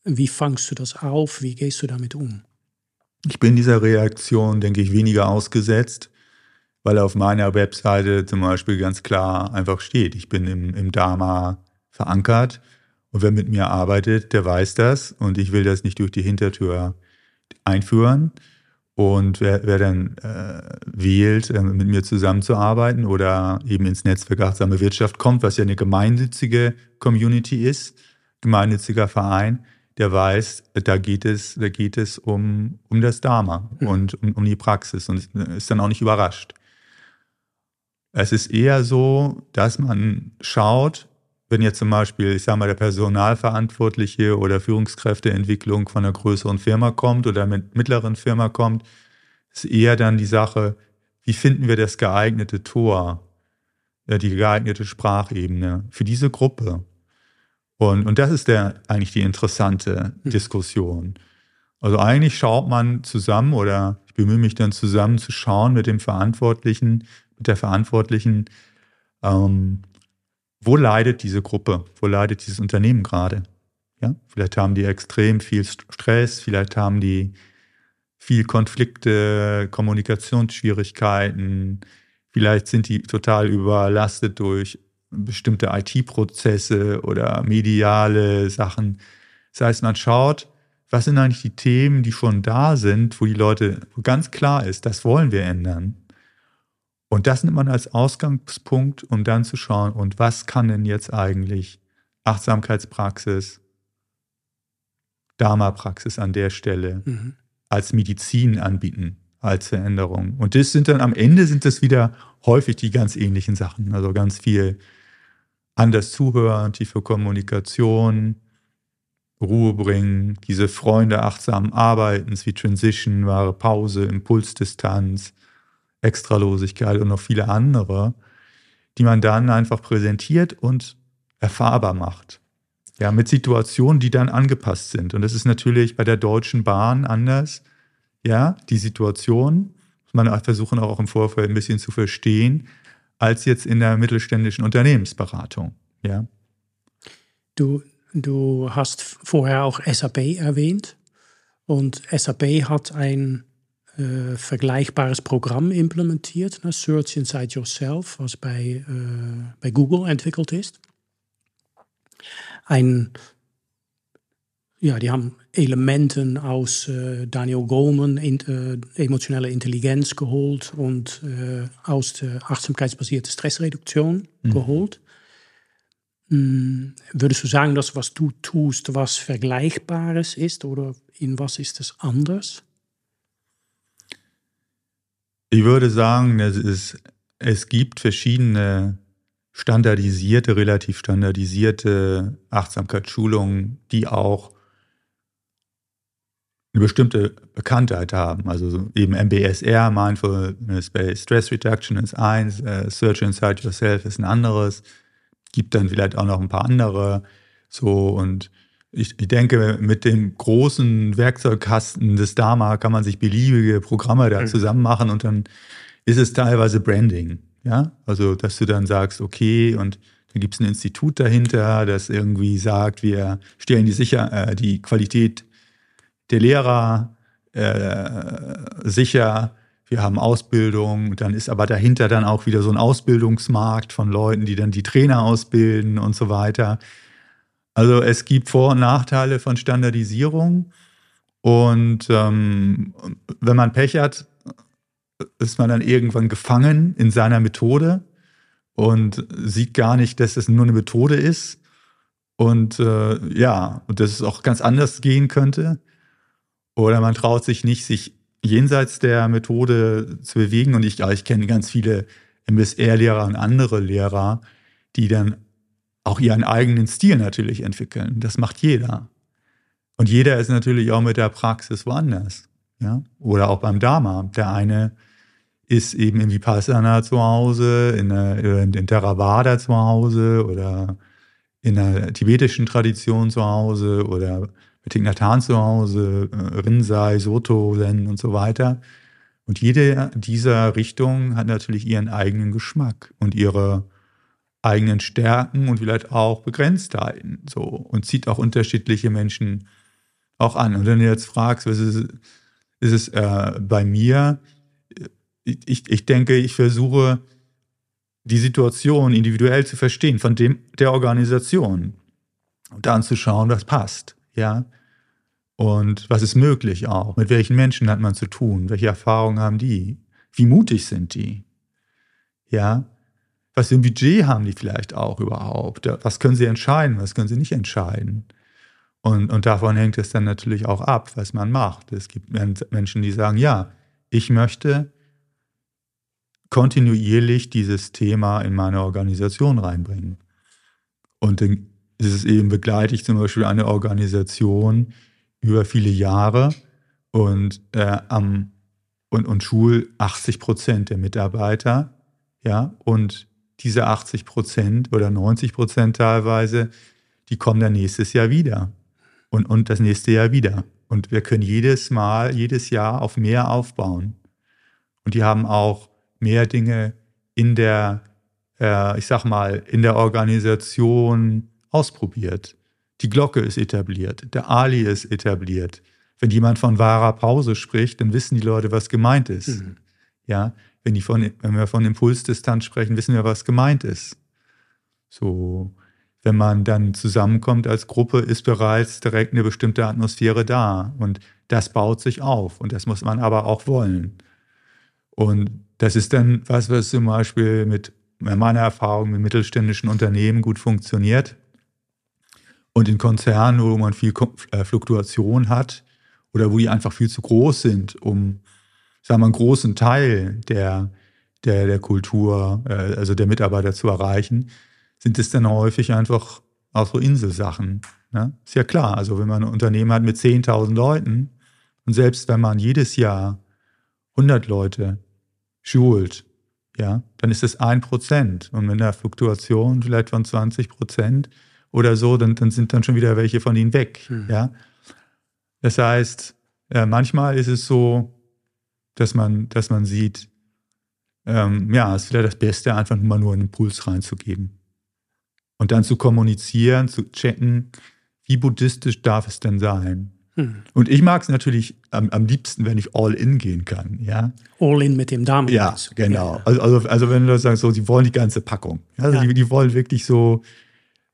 wie fangst du das auf? Wie gehst du damit um? Ich bin dieser Reaktion, denke ich, weniger ausgesetzt, weil auf meiner Webseite zum Beispiel ganz klar einfach steht, ich bin im, im Dharma verankert und wer mit mir arbeitet, der weiß das und ich will das nicht durch die Hintertür einführen. Und wer, wer dann äh, wählt, äh, mit mir zusammenzuarbeiten oder eben ins Netzwerk Achtsame Wirtschaft kommt, was ja eine gemeinnützige Community ist, gemeinnütziger Verein, der weiß, da geht es, da geht es um, um das Dharma mhm. und um, um die Praxis und ist dann auch nicht überrascht. Es ist eher so, dass man schaut, wenn jetzt zum Beispiel, ich sage mal, der Personalverantwortliche oder Führungskräfteentwicklung von einer größeren Firma kommt oder mit mittleren Firma kommt, ist eher dann die Sache, wie finden wir das geeignete Tor, die geeignete Sprachebene für diese Gruppe? Und, und das ist der, eigentlich die interessante hm. Diskussion. Also eigentlich schaut man zusammen oder ich bemühe mich dann zusammen zu schauen mit dem Verantwortlichen, mit der Verantwortlichen, ähm, wo leidet diese Gruppe, wo leidet dieses Unternehmen gerade? Ja, vielleicht haben die extrem viel Stress, vielleicht haben die viel Konflikte, Kommunikationsschwierigkeiten, vielleicht sind die total überlastet durch bestimmte IT-Prozesse oder mediale Sachen. Das heißt, man schaut, was sind eigentlich die Themen, die schon da sind, wo die Leute, wo ganz klar ist, das wollen wir ändern. Und das nimmt man als Ausgangspunkt, um dann zu schauen, und was kann denn jetzt eigentlich Achtsamkeitspraxis, Dharma-Praxis an der Stelle mhm. als Medizin anbieten, als Veränderung. Und das sind dann am Ende sind das wieder häufig die ganz ähnlichen Sachen. Also ganz viel anders zuhören, tiefe Kommunikation, Ruhe bringen, diese Freunde achtsamen Arbeitens wie Transition, wahre Pause, Impulsdistanz, Extralosigkeit und noch viele andere, die man dann einfach präsentiert und erfahrbar macht. Ja, mit Situationen, die dann angepasst sind. Und das ist natürlich bei der Deutschen Bahn anders. Ja, die Situation, man versuchen auch im Vorfeld ein bisschen zu verstehen, als jetzt in der mittelständischen Unternehmensberatung. Ja. Du, du hast vorher auch SAP erwähnt und SAP hat ein äh, vergleichbares Programm implementiert, ne, Search Inside Yourself, was bei, äh, bei Google entwickelt ist. Ein, ja, die haben Elementen aus äh, Daniel Goleman, in, emotionelle Intelligenz geholt und aus der achtsamkeitsbasierte Stressreduktion mhm. geholt. Hm, würdest du sagen, dass was du tust, was Vergleichbares ist oder in was ist es anders? Ich würde sagen, es, ist, es gibt verschiedene standardisierte, relativ standardisierte Achtsamkeitsschulungen, die auch eine bestimmte Bekanntheit haben. Also eben MBSR, Mindfulness-Based Stress Reduction ist eins, äh, Search Inside Yourself ist ein anderes, gibt dann vielleicht auch noch ein paar andere. So und ich, ich denke, mit dem großen Werkzeugkasten des Dharma kann man sich beliebige Programme da mhm. zusammen machen und dann ist es teilweise Branding. Ja, also dass du dann sagst, okay, und dann gibt es ein Institut dahinter, das irgendwie sagt, wir stellen die sicher, äh, die Qualität der Lehrer äh, sicher, wir haben Ausbildung, dann ist aber dahinter dann auch wieder so ein Ausbildungsmarkt von Leuten, die dann die Trainer ausbilden und so weiter. Also es gibt Vor- und Nachteile von Standardisierung. Und ähm, wenn man Pech hat, ist man dann irgendwann gefangen in seiner Methode und sieht gar nicht, dass es nur eine Methode ist. Und äh, ja, und dass es auch ganz anders gehen könnte. Oder man traut sich nicht, sich jenseits der Methode zu bewegen. Und ich, ich kenne ganz viele MSR-Lehrer und andere Lehrer, die dann auch ihren eigenen Stil natürlich entwickeln. Das macht jeder. Und jeder ist natürlich auch mit der Praxis woanders. Ja? Oder auch beim Dharma. Der eine ist eben in Vipassana zu Hause, in, der, in Theravada zu Hause oder in der tibetischen Tradition zu Hause oder mit Thich zu Hause, äh, Rinzai, Soto, Zen und so weiter. Und jede dieser Richtungen hat natürlich ihren eigenen Geschmack und ihre eigenen Stärken und vielleicht auch Begrenztheiten so und zieht auch unterschiedliche Menschen auch an. Und wenn du jetzt fragst, was ist, ist es äh, bei mir, ich, ich denke, ich versuche die Situation individuell zu verstehen von dem der Organisation und dann zu schauen, was passt, ja. Und was ist möglich auch? Mit welchen Menschen hat man zu tun? Welche Erfahrungen haben die? Wie mutig sind die? Ja. Was für ein Budget haben die vielleicht auch überhaupt? Was können sie entscheiden? Was können sie nicht entscheiden? Und, und davon hängt es dann natürlich auch ab, was man macht. Es gibt Menschen, die sagen, ja, ich möchte kontinuierlich dieses Thema in meine Organisation reinbringen. Und dann ist es eben, begleite ich zum Beispiel eine Organisation über viele Jahre und, äh, am, und, und schul 80 Prozent der Mitarbeiter, ja, und diese 80 Prozent oder 90 Prozent teilweise, die kommen dann nächstes Jahr wieder und, und das nächste Jahr wieder. Und wir können jedes Mal, jedes Jahr auf mehr aufbauen. Und die haben auch mehr Dinge in der, äh, ich sag mal, in der Organisation ausprobiert. Die Glocke ist etabliert, der Ali ist etabliert. Wenn jemand von wahrer Pause spricht, dann wissen die Leute, was gemeint ist. Mhm. Ja, wenn, von, wenn wir von Impulsdistanz sprechen, wissen wir, was gemeint ist. So, wenn man dann zusammenkommt als Gruppe, ist bereits direkt eine bestimmte Atmosphäre da. Und das baut sich auf. Und das muss man aber auch wollen. Und das ist dann was, was zum Beispiel mit meiner Erfahrung mit mittelständischen Unternehmen gut funktioniert. Und in Konzernen, wo man viel äh, Fluktuation hat oder wo die einfach viel zu groß sind, um, sagen wir, einen großen Teil der, der, der Kultur, äh, also der Mitarbeiter zu erreichen, sind es dann häufig einfach auch so Inselsachen. Ne? Ist ja klar, also wenn man ein Unternehmen hat mit 10.000 Leuten und selbst wenn man jedes Jahr 100 Leute schult, ja, dann ist es ein Prozent. Und mit einer Fluktuation vielleicht von 20 Prozent oder so, dann, dann sind dann schon wieder welche von ihnen weg. Hm. Ja. Das heißt, ja, manchmal ist es so, dass man, dass man sieht, ähm, ja, es ist vielleicht das Beste, einfach mal nur einen Impuls reinzugeben. Und dann zu kommunizieren, zu checken, wie buddhistisch darf es denn sein? Hm. Und ich mag es natürlich am, am, liebsten, wenn ich all in gehen kann. Ja? All in mit dem Damen. Ja, genau. Ja. Also, also, also, wenn du sagst, so, sie wollen die ganze Packung. Also ja. die, die, wollen wirklich so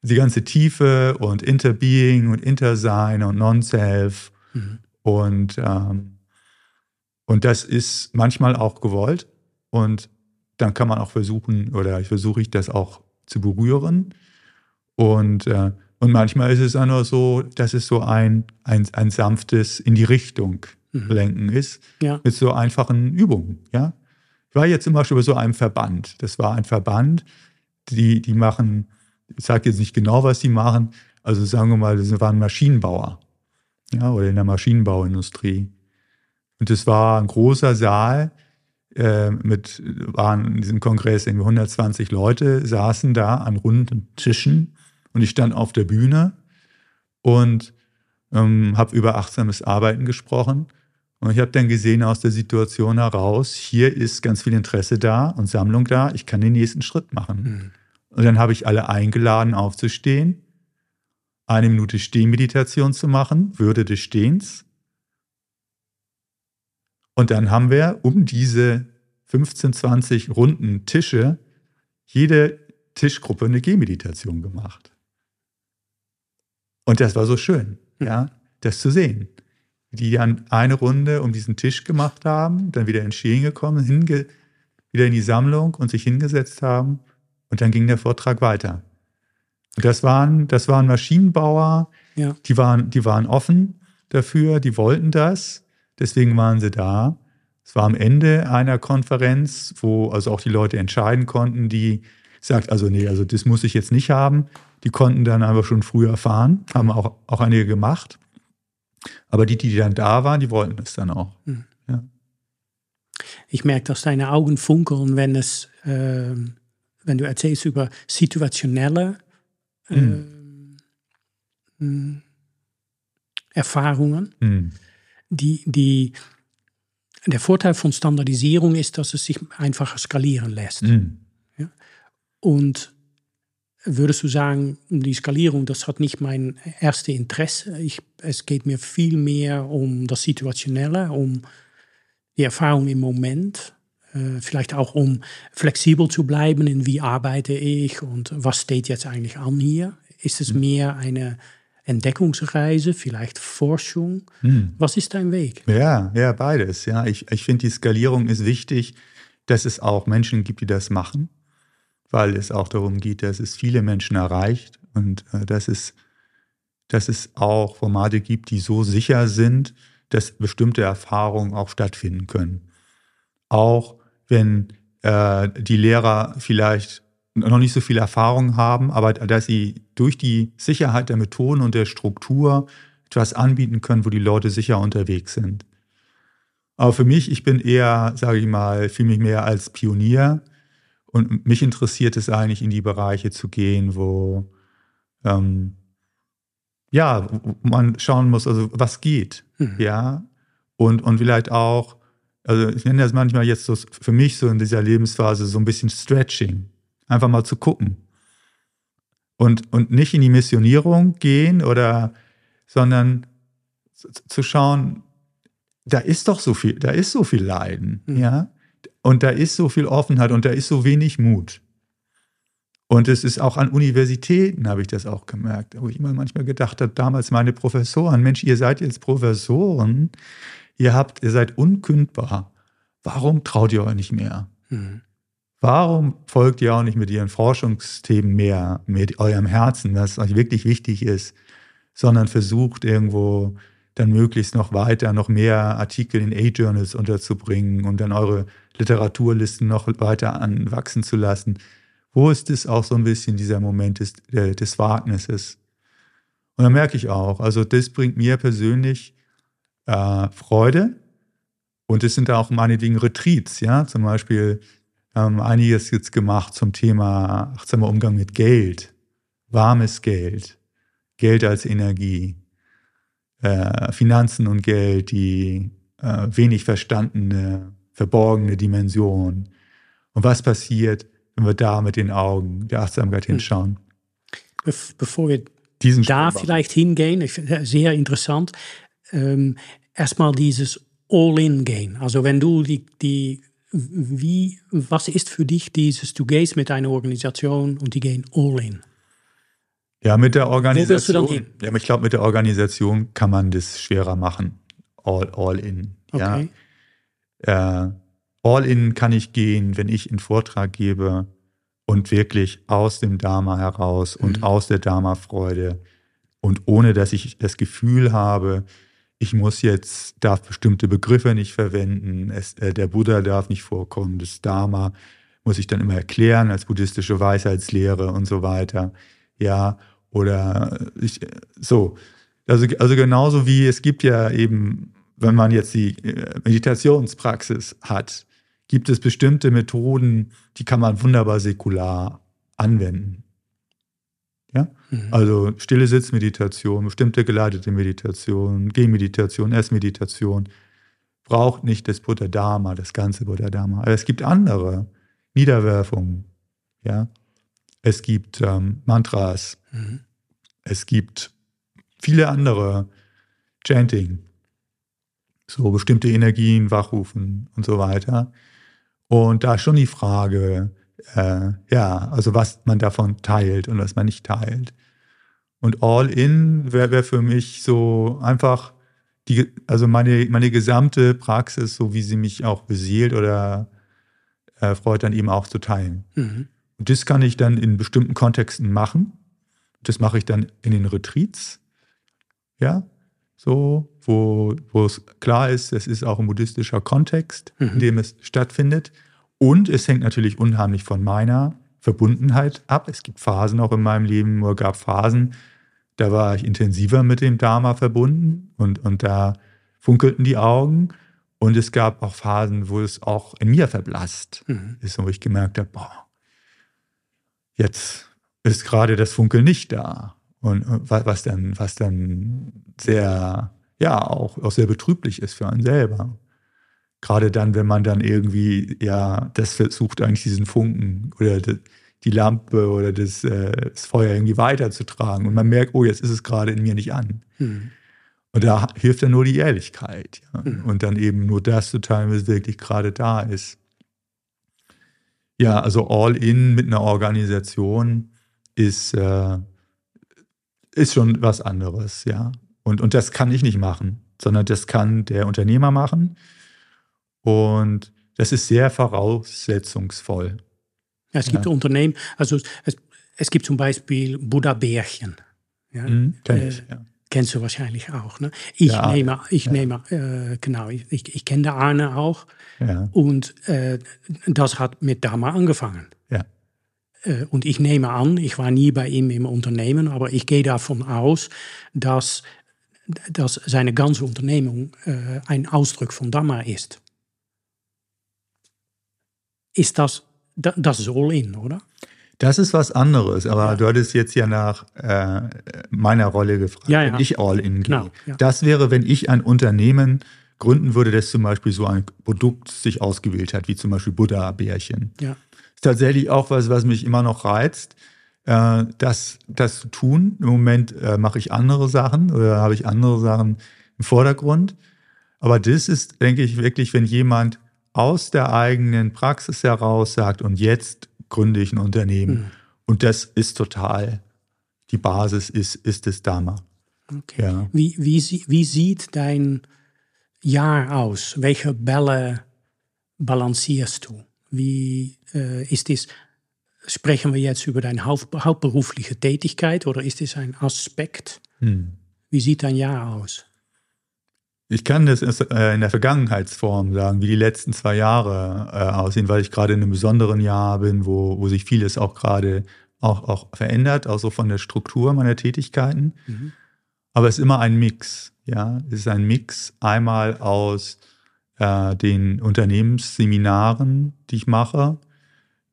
die ganze Tiefe und Interbeing und Intersein und Non-Self. Mhm. Und, ähm, und das ist manchmal auch gewollt. Und dann kann man auch versuchen, oder versuche ich das auch zu berühren. Und äh, und manchmal ist es auch nur so, dass es so ein, ein, ein sanftes in die Richtung mhm. lenken ist, ja. mit so einfachen Übungen. Ja? Ich war jetzt zum Beispiel bei so einem Verband. Das war ein Verband, die, die machen, ich sage jetzt nicht genau, was die machen, also sagen wir mal, das waren Maschinenbauer ja, oder in der Maschinenbauindustrie. Und es war ein großer Saal, äh, mit, waren in diesem Kongress irgendwie 120 Leute, saßen da an runden Tischen und ich stand auf der Bühne und ähm, habe über achtsames Arbeiten gesprochen. Und ich habe dann gesehen aus der Situation heraus, hier ist ganz viel Interesse da und Sammlung da, ich kann den nächsten Schritt machen. Mhm. Und dann habe ich alle eingeladen, aufzustehen, eine Minute Stehmeditation zu machen, Würde des Stehens. Und dann haben wir um diese 15, 20 runden Tische jede Tischgruppe eine Gehmeditation gemacht. Und das war so schön, hm. ja, das zu sehen. Die dann eine Runde um diesen Tisch gemacht haben, dann wieder ins Stehen gekommen, hinge wieder in die Sammlung und sich hingesetzt haben. Und dann ging der Vortrag weiter. Und das waren, das waren Maschinenbauer, ja. die, waren, die waren offen dafür, die wollten das, deswegen waren sie da. Es war am Ende einer Konferenz, wo also auch die Leute entscheiden konnten, die sagt, also nee, also das muss ich jetzt nicht haben. Die konnten dann aber schon früher fahren, haben auch, auch einige gemacht. Aber die, die dann da waren, die wollten es dann auch. Mhm. Ja. Ich merke, dass deine Augen funkeln, wenn es, äh, wenn du erzählst über situationelle äh, mhm. Erfahrungen, mhm. Die, die der Vorteil von Standardisierung ist, dass es sich einfacher skalieren lässt. Mhm. Ja? Und würdest du sagen, die Skalierung, das hat nicht mein erstes Interesse. Ich, es geht mir viel mehr um das Situationelle, um die Erfahrung im Moment. Äh, vielleicht auch um flexibel zu bleiben in wie arbeite ich und was steht jetzt eigentlich an hier. Ist es mhm. mehr eine Entdeckungsreise, vielleicht Forschung? Hm. Was ist dein Weg? Ja, ja, beides. Ja, ich, ich finde, die Skalierung ist wichtig, dass es auch Menschen gibt, die das machen weil es auch darum geht, dass es viele Menschen erreicht und äh, dass, es, dass es auch Formate gibt, die so sicher sind, dass bestimmte Erfahrungen auch stattfinden können. Auch wenn äh, die Lehrer vielleicht noch nicht so viel Erfahrung haben, aber dass sie durch die Sicherheit der Methoden und der Struktur etwas anbieten können, wo die Leute sicher unterwegs sind. Aber für mich, ich bin eher, sage ich mal, fühle mich mehr als Pionier und mich interessiert es eigentlich, in die Bereiche zu gehen, wo ähm, ja, man schauen muss, also was geht, mhm. ja, und, und vielleicht auch, also ich nenne das manchmal jetzt so für mich so in dieser Lebensphase so ein bisschen Stretching, einfach mal zu gucken und, und nicht in die Missionierung gehen oder, sondern zu schauen, da ist doch so viel, da ist so viel Leiden, mhm. ja, und da ist so viel Offenheit und da ist so wenig Mut. Und es ist auch an Universitäten, habe ich das auch gemerkt, wo ich immer manchmal gedacht habe, damals meine Professoren, Mensch, ihr seid jetzt Professoren, ihr habt, ihr seid unkündbar. Warum traut ihr euch nicht mehr? Mhm. Warum folgt ihr auch nicht mit ihren Forschungsthemen mehr, mit eurem Herzen, was euch wirklich wichtig ist, sondern versucht irgendwo dann möglichst noch weiter, noch mehr Artikel in A-Journals unterzubringen und dann eure Literaturlisten noch weiter anwachsen zu lassen. Wo ist es auch so ein bisschen dieser Moment des, des Wagnisses? Und da merke ich auch, also das bringt mir persönlich äh, Freude und es sind auch meinetwegen Retreats, ja, zum Beispiel ähm, einiges jetzt gemacht zum Thema achtsamer Umgang mit Geld, warmes Geld, Geld als Energie, äh, Finanzen und Geld, die äh, wenig verstandene verborgene Dimension. Und was passiert, wenn wir da mit den Augen der Achtsamkeit hm. hinschauen? Be bevor wir Diesen da vielleicht hingehen, ich finde sehr interessant, ähm, erstmal dieses All-in-Gehen. Also wenn du die, die wie, was ist für dich dieses, du gehst mit einer Organisation und die gehen all-in? Ja, mit der Organisation. Wo du dann hin? Ja, ich glaube, mit der Organisation kann man das schwerer machen. All, all in. Okay. Äh, all in kann ich gehen, wenn ich einen Vortrag gebe und wirklich aus dem Dharma heraus und mhm. aus der Dharma-Freude und ohne, dass ich das Gefühl habe, ich muss jetzt, darf bestimmte Begriffe nicht verwenden, es, äh, der Buddha darf nicht vorkommen, das Dharma muss ich dann immer erklären als buddhistische Weisheitslehre und so weiter. Ja, oder ich, so. Also, also genauso wie es gibt ja eben wenn man jetzt die äh, Meditationspraxis hat, gibt es bestimmte Methoden, die kann man wunderbar säkular anwenden. Ja? Mhm. Also stille Sitzmeditation, bestimmte geleitete Meditation, Gehmeditation, Essmeditation, braucht nicht das Buddha Dharma, das ganze Buddha Dharma. Aber es gibt andere Niederwerfungen. Ja? Es gibt ähm, Mantras. Mhm. Es gibt viele andere Chanting so bestimmte Energien wachrufen und so weiter. Und da ist schon die Frage, äh, ja, also was man davon teilt und was man nicht teilt. Und All-In wäre wär für mich so einfach die, also meine, meine gesamte Praxis, so wie sie mich auch beseelt oder äh, freut, dann eben auch zu teilen. Mhm. Und das kann ich dann in bestimmten Kontexten machen. Das mache ich dann in den Retreats. Ja, so, wo, wo es klar ist, es ist auch ein buddhistischer Kontext, mhm. in dem es stattfindet. Und es hängt natürlich unheimlich von meiner Verbundenheit ab. Es gibt Phasen auch in meinem Leben, nur gab Phasen, da war ich intensiver mit dem Dharma verbunden und, und da funkelten die Augen. Und es gab auch Phasen, wo es auch in mir verblasst mhm. ist, wo ich gemerkt habe, boah, jetzt ist gerade das Funkeln nicht da. Und was dann, was dann sehr, ja, auch, auch sehr betrüblich ist für einen selber. Gerade dann, wenn man dann irgendwie, ja, das versucht eigentlich diesen Funken oder die Lampe oder das, äh, das Feuer irgendwie weiterzutragen. Und man merkt, oh, jetzt ist es gerade in mir nicht an. Mhm. Und da hilft dann nur die Ehrlichkeit. Ja? Mhm. Und dann eben nur das zu teilen, was wirklich gerade da ist. Ja, also all in mit einer Organisation ist, äh, ist schon was anderes, ja. Und, und das kann ich nicht machen, sondern das kann der Unternehmer machen. Und das ist sehr voraussetzungsvoll. Ja, es gibt ja. Unternehmen, also es, es, gibt zum Beispiel Buddha Bärchen. Ja, mhm, kenn ich, äh, ja. Kennst du wahrscheinlich auch. Ne? Ich ja, nehme, ich nehme äh, genau, ich, ich kenne Arne auch. Und äh, das hat mit Dama angefangen. Äh, und ich nehme an, ich war nie bei ihm im Unternehmen, aber ich gehe davon aus, dass, dass seine ganze Unternehmung äh, ein Ausdruck von Dama ist. Ist das, das ist All-In, oder? Das ist was anderes, aber ja. du hattest jetzt ja nach äh, meiner Rolle gefragt, ja, ja. wenn ich All-In gehe. Genau, das wäre, wenn ich ein Unternehmen gründen würde, das zum Beispiel so ein Produkt sich ausgewählt hat, wie zum Beispiel Buddha-Bärchen. Ja. Ist tatsächlich auch was, was mich immer noch reizt, äh, das, das zu tun. Im Moment äh, mache ich andere Sachen oder habe ich andere Sachen im Vordergrund. Aber das ist, denke ich, wirklich, wenn jemand aus der eigenen Praxis heraus sagt, und jetzt gründe ich ein Unternehmen. Mhm. Und das ist total, die Basis ist, ist das Dharma. Okay. Ja. Wie, wie, wie sieht dein Jahr aus? Welche Bälle balancierst du? Wie äh, ist es, sprechen wir jetzt über deine Haupt, hauptberufliche Tätigkeit oder ist es ein Aspekt? Hm. Wie sieht dein Jahr aus? Ich kann das äh, in der Vergangenheitsform sagen, wie die letzten zwei Jahre äh, aussehen, weil ich gerade in einem besonderen Jahr bin, wo, wo sich vieles auch gerade auch, auch verändert, auch so von der Struktur meiner Tätigkeiten. Mhm. Aber es ist immer ein Mix. Ja, es ist ein Mix einmal aus äh, den Unternehmensseminaren, die ich mache,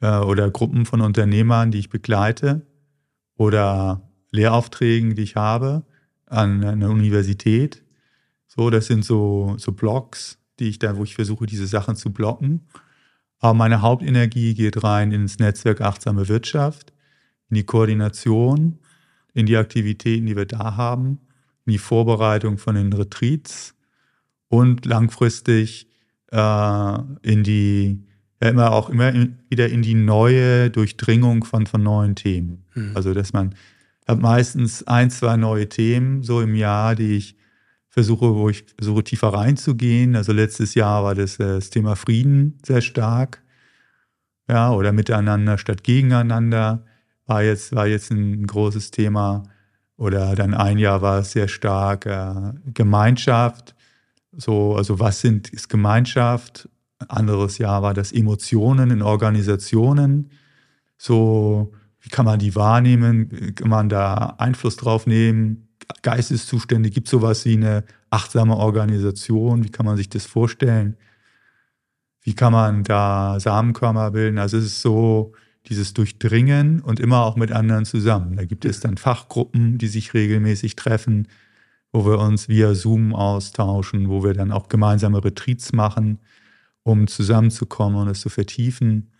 äh, oder Gruppen von Unternehmern, die ich begleite, oder Lehraufträgen, die ich habe an einer Universität so, das sind so, so Blocks, die ich da, wo ich versuche, diese Sachen zu blocken. Aber meine Hauptenergie geht rein ins Netzwerk Achtsame Wirtschaft, in die Koordination, in die Aktivitäten, die wir da haben, in die Vorbereitung von den Retreats und langfristig äh, in die, ja immer auch immer wieder in die neue Durchdringung von, von neuen Themen. Mhm. Also, dass man hat meistens ein, zwei neue Themen so im Jahr, die ich versuche, wo ich versuche tiefer reinzugehen. Also letztes Jahr war das, äh, das Thema Frieden sehr stark. Ja, oder miteinander statt gegeneinander war jetzt, war jetzt ein großes Thema. Oder dann ein Jahr war es sehr stark äh, Gemeinschaft. So, also was sind, ist Gemeinschaft? Ein anderes Jahr war das Emotionen in Organisationen. So, wie kann man die wahrnehmen? Kann man da Einfluss drauf nehmen? Geisteszustände? Gibt es sowas wie eine achtsame Organisation? Wie kann man sich das vorstellen? Wie kann man da Samenkörper bilden? Also es ist so dieses Durchdringen und immer auch mit anderen zusammen. Da gibt es dann Fachgruppen, die sich regelmäßig treffen, wo wir uns via Zoom austauschen, wo wir dann auch gemeinsame Retreats machen, um zusammenzukommen und es zu vertiefen.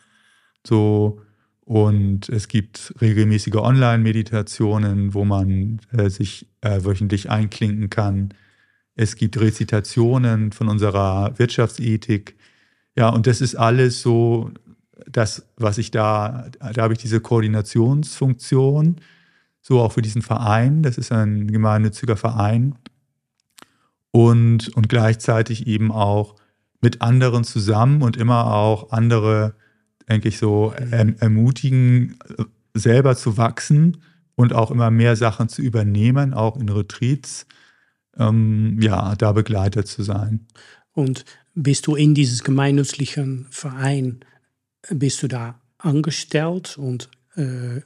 So und es gibt regelmäßige Online-Meditationen, wo man äh, sich äh, wöchentlich einklinken kann. Es gibt Rezitationen von unserer Wirtschaftsethik. Ja, und das ist alles so, das, was ich da, da habe ich diese Koordinationsfunktion, so auch für diesen Verein. Das ist ein gemeinnütziger Verein. Und, und gleichzeitig eben auch mit anderen zusammen und immer auch andere denke ich, so erm ermutigen, selber zu wachsen und auch immer mehr Sachen zu übernehmen, auch in Retreats, ähm, ja, da Begleiter zu sein. Und bist du in dieses gemeinnützlichen Verein, bist du da angestellt und äh,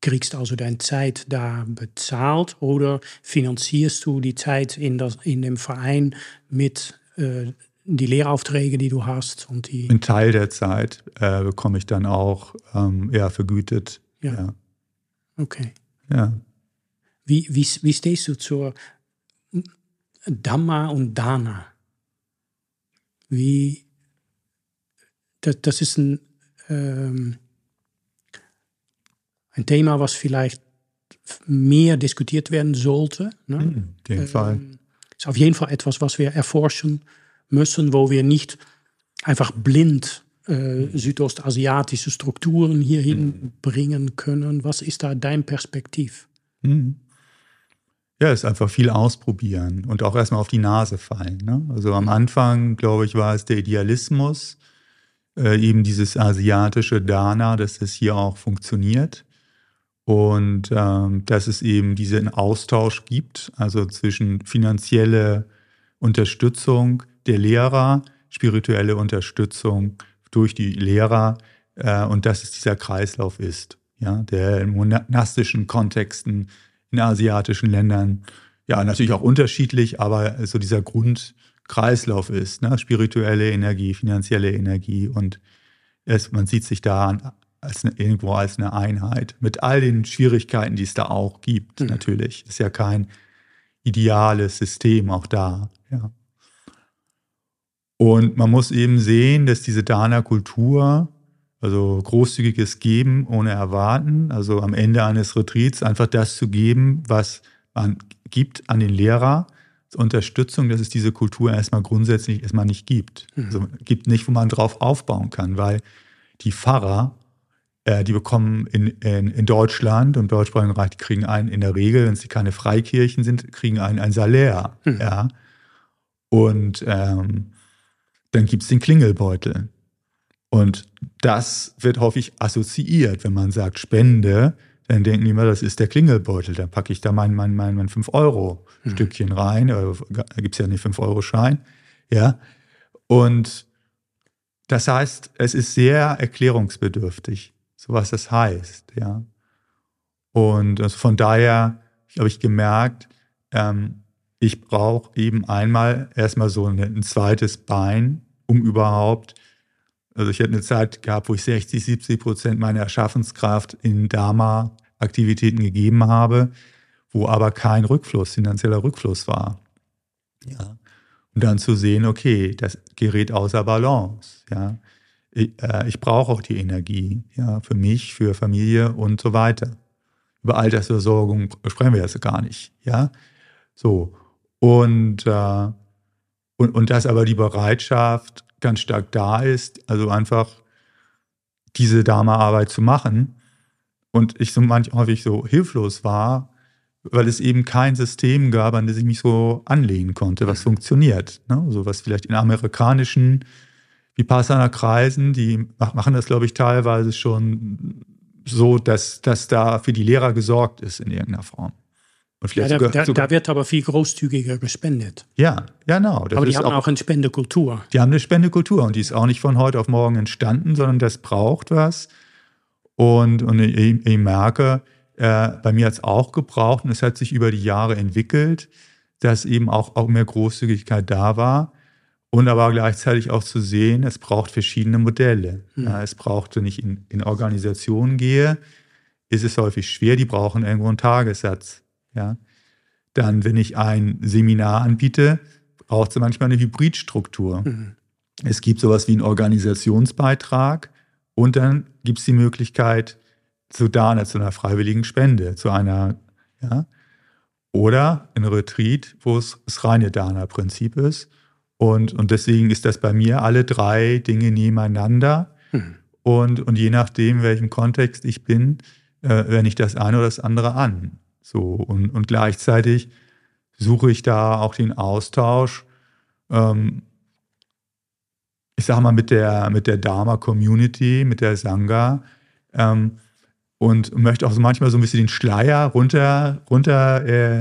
kriegst also deine Zeit da bezahlt oder finanzierst du die Zeit in, das, in dem Verein mit äh, die Lehraufträge, die du hast und die. Ein Teil der Zeit äh, bekomme ich dann auch ähm, ja, vergütet. Ja. ja. Okay. Ja. Wie, wie, wie stehst du zur Dhamma und Dana? Wie, das, das ist ein, ähm, ein Thema, was vielleicht mehr diskutiert werden sollte. Ne? Mhm, den ähm, Fall. Ist auf jeden Fall etwas, was wir erforschen müssen, wo wir nicht einfach blind äh, südostasiatische Strukturen hierhin mhm. bringen können. Was ist da dein Perspektiv? Mhm. Ja, ist einfach viel ausprobieren und auch erstmal auf die Nase fallen. Ne? Also am Anfang, glaube ich, war es der Idealismus, äh, eben dieses asiatische Dana, dass es hier auch funktioniert und ähm, dass es eben diesen Austausch gibt, also zwischen finanzielle Unterstützung der Lehrer, spirituelle Unterstützung durch die Lehrer äh, und dass es dieser Kreislauf ist, ja, der in monastischen Kontexten in asiatischen Ländern ja natürlich auch unterschiedlich, aber so dieser Grundkreislauf ist, ne? spirituelle Energie, finanzielle Energie und es, man sieht sich da als eine, irgendwo als eine Einheit mit all den Schwierigkeiten, die es da auch gibt. Mhm. Natürlich ist ja kein ideales System auch da. Ja. Und man muss eben sehen, dass diese Dana-Kultur, also großzügiges Geben ohne Erwarten, also am Ende eines Retreats einfach das zu geben, was man gibt an den Lehrer, zur Unterstützung, dass es diese Kultur erstmal grundsätzlich erstmal nicht gibt. Mhm. Also gibt nicht, wo man drauf aufbauen kann, weil die Pfarrer, äh, die bekommen in, in, in Deutschland und im deutschsprachigen Reich, die kriegen einen in der Regel, wenn sie keine Freikirchen sind, kriegen einen ein Salär. Mhm. Ja. Und ähm, dann gibt es den Klingelbeutel. Und das wird häufig assoziiert, wenn man sagt Spende, dann denken die immer, das ist der Klingelbeutel. Dann packe ich da mein, mein, mein, mein 5-Euro-Stückchen mhm. rein. Da gibt es ja nicht 5-Euro-Schein. Ja. Und das heißt, es ist sehr erklärungsbedürftig, so was das heißt. Ja. Und also von daher habe ich gemerkt, ähm, ich brauche eben einmal erstmal so ein zweites Bein, um überhaupt, also ich hätte eine Zeit gehabt, wo ich 60, 70 Prozent meiner Erschaffenskraft in Dharma-Aktivitäten gegeben habe, wo aber kein Rückfluss, finanzieller Rückfluss war. Ja. Und dann zu sehen, okay, das gerät außer Balance. Ja. Ich, äh, ich brauche auch die Energie, ja, für mich, für Familie und so weiter. Über Altersversorgung sprechen wir jetzt gar nicht, ja. So. Und, äh, und, und dass aber die Bereitschaft ganz stark da ist, also einfach diese Dharma-Arbeit zu machen. Und ich so manch häufig so hilflos war, weil es eben kein System gab, an das ich mich so anlehnen konnte, was funktioniert. Ne? So was vielleicht in amerikanischen Vipassana-Kreisen, die machen das, glaube ich, teilweise schon so, dass, dass da für die Lehrer gesorgt ist in irgendeiner Form. Und vielleicht ja, da, sogar, sogar, da, wird aber viel großzügiger gespendet. Ja, genau. aber die haben auch, auch eine Spendekultur. Die haben eine Spendekultur und die ist auch nicht von heute auf morgen entstanden, sondern das braucht was. Und, und ich, ich merke, äh, bei mir hat es auch gebraucht und es hat sich über die Jahre entwickelt, dass eben auch, auch mehr Großzügigkeit da war. Und aber gleichzeitig auch zu sehen, es braucht verschiedene Modelle. Hm. Ja, es braucht, wenn ich in, in Organisationen gehe, ist es häufig schwer, die brauchen irgendwo einen Tagessatz. Ja? Dann, wenn ich ein Seminar anbiete, braucht es manchmal eine Hybridstruktur. Mhm. Es gibt sowas wie einen Organisationsbeitrag und dann gibt es die Möglichkeit zu Dana, zu einer freiwilligen Spende, zu einer, ja, oder ein Retreat, wo es das reine Dana-Prinzip ist. Und, und deswegen ist das bei mir alle drei Dinge nebeneinander. Mhm. Und, und je nachdem, in welchem Kontext ich bin, äh, wende ich das eine oder das andere an. So, und, und gleichzeitig suche ich da auch den Austausch, ähm, ich sag mal, mit der, mit der Dharma-Community, mit der Sangha, ähm, und möchte auch so manchmal so ein bisschen den Schleier runter, runter äh,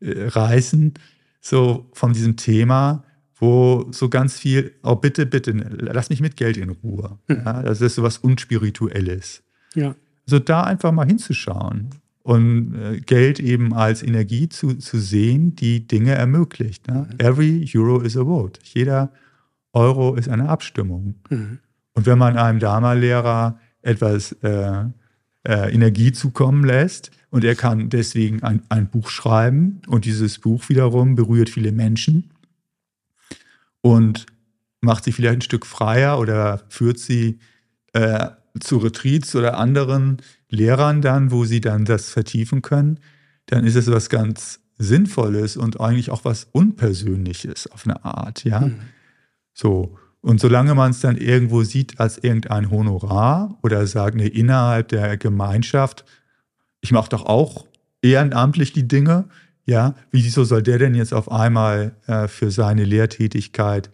äh, reißen, so von diesem Thema, wo so ganz viel, oh bitte, bitte, lass mich mit Geld in Ruhe. Hm. Ja, das ist so was Unspirituelles. Ja. Also da einfach mal hinzuschauen und äh, Geld eben als Energie zu, zu sehen, die Dinge ermöglicht. Ne? Mhm. Every Euro is a vote. Jeder Euro ist eine Abstimmung. Mhm. Und wenn man einem Dharma-Lehrer etwas äh, äh, Energie zukommen lässt und er kann deswegen ein, ein Buch schreiben und dieses Buch wiederum berührt viele Menschen und macht sie vielleicht ein Stück freier oder führt sie äh, zu Retreats oder anderen Lehrern dann, wo sie dann das vertiefen können, dann ist es was ganz Sinnvolles und eigentlich auch was Unpersönliches auf eine Art, ja. Mhm. So. Und solange man es dann irgendwo sieht als irgendein Honorar oder sagt, nee, innerhalb der Gemeinschaft, ich mache doch auch ehrenamtlich die Dinge, ja, wieso soll der denn jetzt auf einmal äh, für seine Lehrtätigkeit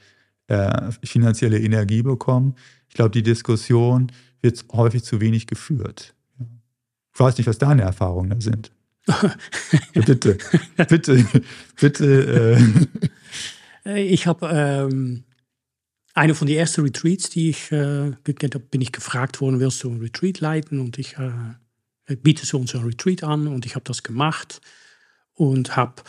äh, finanzielle Energie bekommen? Ich glaube, die Diskussion wird häufig zu wenig geführt. Ich weiß nicht, was deine Erfahrungen da sind. bitte, bitte, bitte. Äh. Ich habe ähm, eine von den ersten Retreats, die ich äh, gekannt habe, bin ich gefragt worden, willst du ein Retreat leiten? Und ich äh, biete so uns ein Retreat an und ich habe das gemacht und habe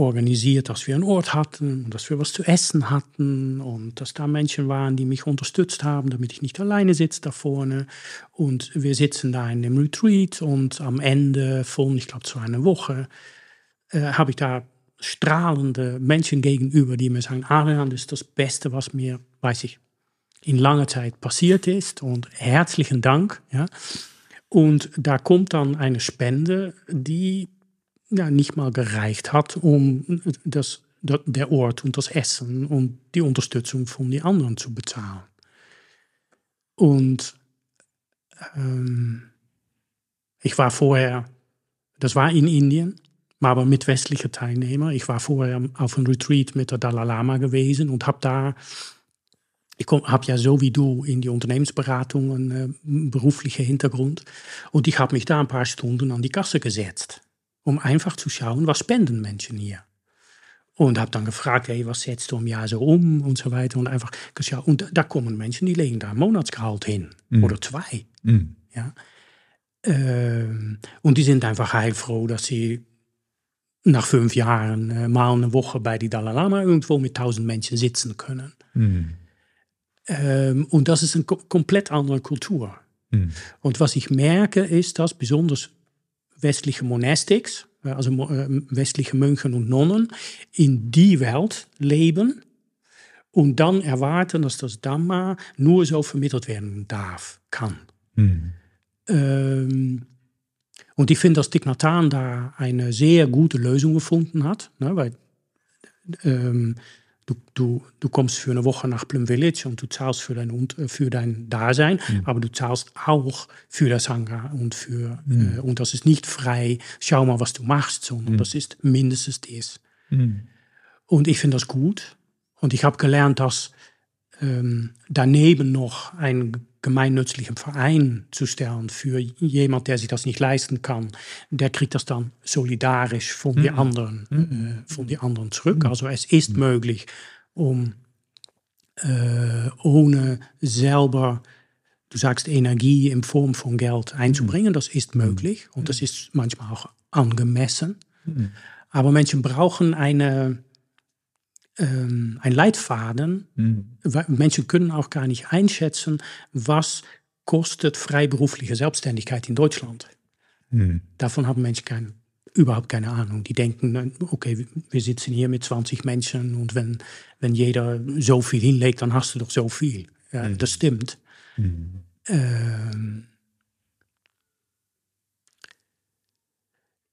organisiert, dass wir einen Ort hatten dass wir was zu essen hatten und dass da Menschen waren, die mich unterstützt haben, damit ich nicht alleine sitze da vorne. Und wir sitzen da in dem Retreat und am Ende von, ich glaube, so einer Woche, äh, habe ich da strahlende Menschen gegenüber, die mir sagen, Adrian, das ist das Beste, was mir, weiß ich, in langer Zeit passiert ist und herzlichen Dank. Ja. Und da kommt dann eine Spende, die ja, nicht mal gereicht hat, um das, der Ort und das Essen und die Unterstützung von den anderen zu bezahlen. Und ähm, ich war vorher, das war in Indien, aber mit westlichen Teilnehmern. Ich war vorher auf einem Retreat mit der Dalai Lama gewesen und habe da, ich habe ja so wie du in die Unternehmensberatung einen äh, beruflichen Hintergrund und ich habe mich da ein paar Stunden an die Kasse gesetzt um einfach zu schauen, was spenden Menschen hier. Und habe dann gefragt, hey, was setzt du im Jahr so um und so weiter. Und einfach geschaut. Und da kommen Menschen, die legen da ein Monatsgehalt hin. Mhm. Oder zwei. Mhm. Ja. Ähm, und die sind einfach heilfroh, dass sie nach fünf Jahren äh, mal eine Woche bei die Dalai Lama irgendwo mit tausend Menschen sitzen können. Mhm. Ähm, und das ist eine komplett andere Kultur. Mhm. Und was ich merke, ist, dass besonders westliche Monastics, äh, also äh, westliche Mönchen und Nonnen, in die Welt leben und dann erwarten, dass das Dhamma nur so vermittelt werden darf, kann. Mhm. Ähm, und ich finde, dass Dick Nathan da eine sehr gute Lösung gefunden hat, ne, weil ähm, du, du, du kommst für eine Woche nach Plum Village und du zahlst für dein, äh, für dein Dasein, mhm. aber du zahlst auch für das Sangha und für, mhm. äh, und das ist nicht frei, schau mal, was du machst, sondern mhm. das ist mindestens das. Mhm. Und ich finde das gut. Und ich habe gelernt, dass ähm, daneben noch ein gemeinnützlichen Verein zu stellen für jemand, der sich das nicht leisten kann, der kriegt das dann solidarisch von mhm. den anderen, mhm. äh, von die anderen zurück. Mhm. Also es ist mhm. möglich, um äh, ohne selber, du sagst Energie in Form von Geld einzubringen, das ist mhm. möglich und das ist manchmal auch angemessen. Mhm. Aber Menschen brauchen eine ähm, ein Leitfaden. Mhm. Menschen können auch gar nicht einschätzen, was kostet freiberufliche Selbstständigkeit in Deutschland. Mhm. Davon haben Menschen kein, überhaupt keine Ahnung. Die denken, okay, wir sitzen hier mit 20 Menschen und wenn, wenn jeder so viel hinlegt, dann hast du doch so viel. Ja, mhm. Das stimmt. Mhm. Ähm,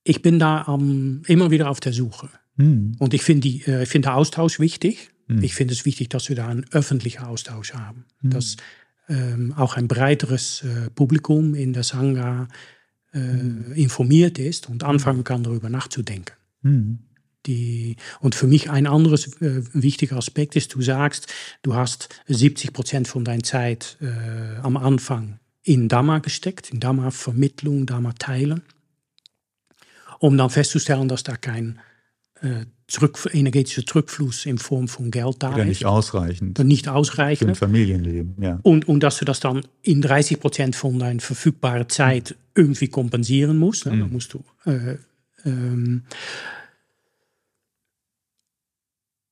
ich bin da um, immer wieder auf der Suche. Mhm. Und ich finde äh, find den Austausch wichtig. Mhm. Ich finde es wichtig, dass wir da einen öffentlichen Austausch haben. Mhm. Dass ähm, auch ein breiteres äh, Publikum in der Sangha äh, hm. informiert ist und anfangen kann, darüber nachzudenken. Hm. Die, und für mich ein anderes äh, wichtiger Aspekt ist, du sagst, du hast 70 Prozent von deiner Zeit äh, am Anfang in Dhamma gesteckt, in Dhamma-Vermittlung, Dhamma-Teilen, um dann festzustellen, dass da kein zurück, energetischer Zurückfluss in Form von Geld da Oder ist. nicht ausreichend. Dann nicht ausreichend. Für ein Familienleben, ja. Und, und dass du das dann in 30 Prozent von deiner verfügbaren Zeit irgendwie kompensieren musst. Ne? Mhm. Dann musst du. Äh, ähm,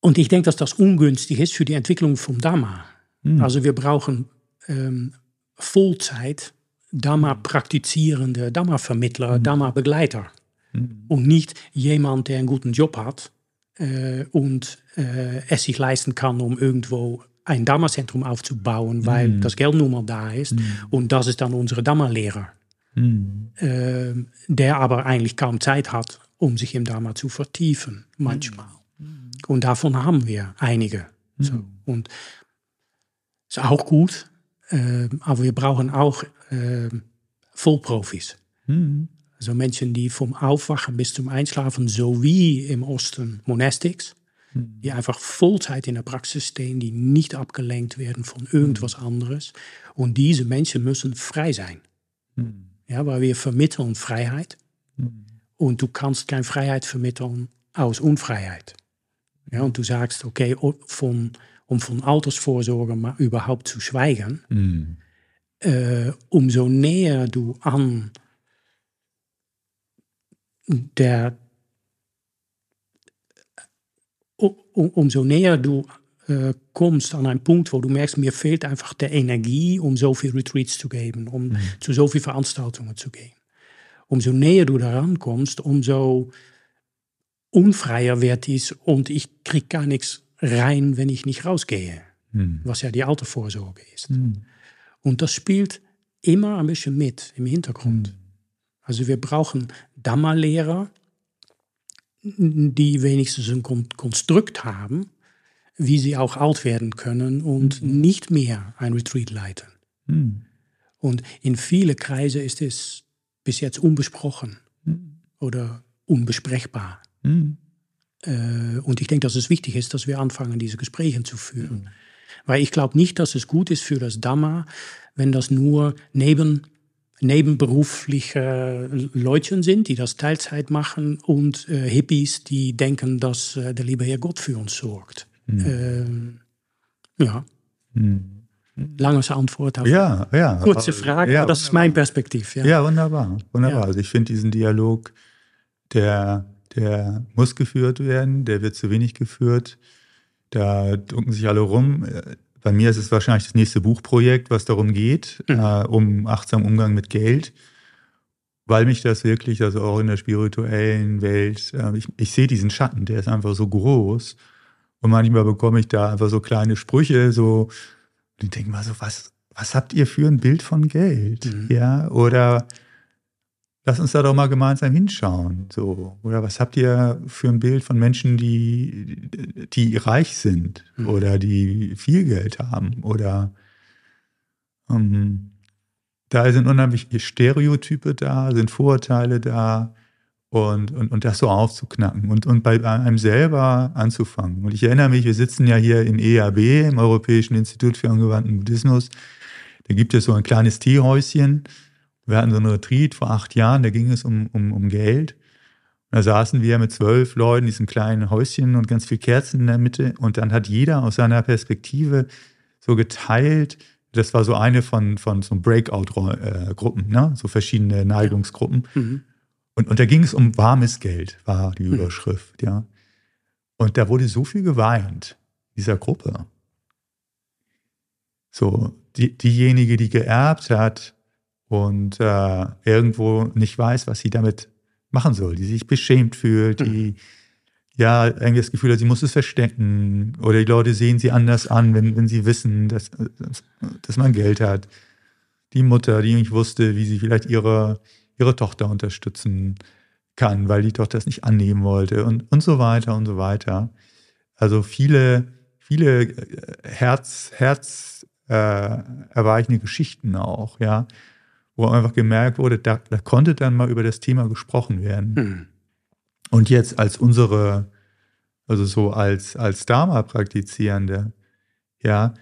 und ich denke, dass das ungünstig ist für die Entwicklung vom Dhamma. Mhm. Also wir brauchen ähm, Vollzeit Dhamma-praktizierende Dhamma-Vermittler, mhm. Dhamma-Begleiter. Mhm. Und nicht jemand, der einen guten Job hat äh, und äh, es sich leisten kann, um irgendwo ein Dhamma-Zentrum aufzubauen, weil mhm. das Geld nun mal da ist. Mhm. Und das ist dann unsere Dhamma-Lehrer, äh, der aber eigentlich kaum Zeit hat, um sich im Dhamma zu vertiefen, manchmal. Mhm. Und davon haben wir einige. So. Mhm. Und ist auch gut, äh, aber wir brauchen auch äh, Vollprofis. Mhm. Also Menschen, die vom Aufwachen bis zum Einschlafen, so wie im Osten Monastics, mhm. die einfach Vollzeit in der Praxis stehen, die nicht abgelenkt werden von irgendwas mhm. anderes. Und diese Menschen müssen frei sein. Mhm. Ja, weil wir vermitteln Freiheit. Und du kannst keine Freiheit vermitteln aus Unfreiheit. Ja, und du sagst, okay, von, um von Altersvorsorge mal überhaupt zu schweigen, äh, umso näher du an der, umso näher du äh, kommst an einen Punkt, wo du merkst, mir fehlt einfach der Energie, um so viel Retreats zu geben, um mhm. zu so viel Veranstaltungen zu gehen. Umso näher du daran kommst, umso unfreier wird es und ich krieg gar nichts rein, wenn ich nicht rausgehe, mhm. was ja die alte Vorsorge ist. Mhm. Und das spielt immer ein bisschen mit im Hintergrund. Mhm. Also wir brauchen Dhamma-Lehrer, die wenigstens ein Konstrukt haben, wie sie auch alt werden können und mhm. nicht mehr ein Retreat leiten. Mhm. Und in viele Kreise ist es bis jetzt unbesprochen mhm. oder unbesprechbar. Mhm. Äh, und ich denke, dass es wichtig ist, dass wir anfangen, diese Gespräche zu führen. Mhm. Weil ich glaube nicht, dass es gut ist für das Dhamma, wenn das nur neben nebenberufliche Leute sind, die das Teilzeit machen und äh, Hippies, die denken, dass äh, der liebe Herr Gott für uns sorgt. Mhm. Ähm, ja. Mhm. Langes Antwort auf ja, ja, kurze Frage, ja, aber das ist mein Perspektiv. Ja, ja wunderbar. wunderbar. Ja. Also ich finde diesen Dialog, der, der muss geführt werden, der wird zu wenig geführt. Da drücken sich alle rum. Bei mir ist es wahrscheinlich das nächste Buchprojekt, was darum geht, mhm. äh, um achtsamen Umgang mit Geld, weil mich das wirklich, also auch in der spirituellen Welt, äh, ich, ich sehe diesen Schatten, der ist einfach so groß. Und manchmal bekomme ich da einfach so kleine Sprüche, so, und ich denke mal so, was, was habt ihr für ein Bild von Geld? Mhm. Ja, oder lass uns da doch mal gemeinsam hinschauen. So. Oder was habt ihr für ein Bild von Menschen, die, die reich sind mhm. oder die viel Geld haben? Oder ähm, da sind unheimlich Stereotype da, sind Vorurteile da und, und, und das so aufzuknacken und, und bei einem selber anzufangen. Und ich erinnere mich, wir sitzen ja hier in EAB, im Europäischen Institut für angewandten Buddhismus. Da gibt es so ein kleines Teehäuschen wir hatten so einen Retreat vor acht Jahren, da ging es um, um, um Geld. Da saßen wir mit zwölf Leuten in diesem kleinen Häuschen und ganz viel Kerzen in der Mitte. Und dann hat jeder aus seiner Perspektive so geteilt, das war so eine von, von so Breakout-Gruppen, ne? so verschiedene Neigungsgruppen. Mhm. Und, und da ging es um warmes Geld, war die mhm. Überschrift, mhm. ja. Und da wurde so viel geweint, dieser Gruppe. So, die, diejenige, die geerbt hat, und äh, irgendwo nicht weiß, was sie damit machen soll, die sich beschämt fühlt, die mhm. ja irgendwie das Gefühl hat, sie muss es verstecken oder die Leute sehen sie anders an, wenn, wenn sie wissen, dass, dass man Geld hat. Die Mutter, die nicht wusste, wie sie vielleicht ihre, ihre Tochter unterstützen kann, weil die Tochter es nicht annehmen wollte und, und so weiter und so weiter. Also viele, viele äh, Herz, Herz äh, erweichende Geschichten auch, ja wo einfach gemerkt wurde, da, da konnte dann mal über das Thema gesprochen werden. Mhm. Und jetzt als unsere, also so als, als Dharma-Praktizierende, ja,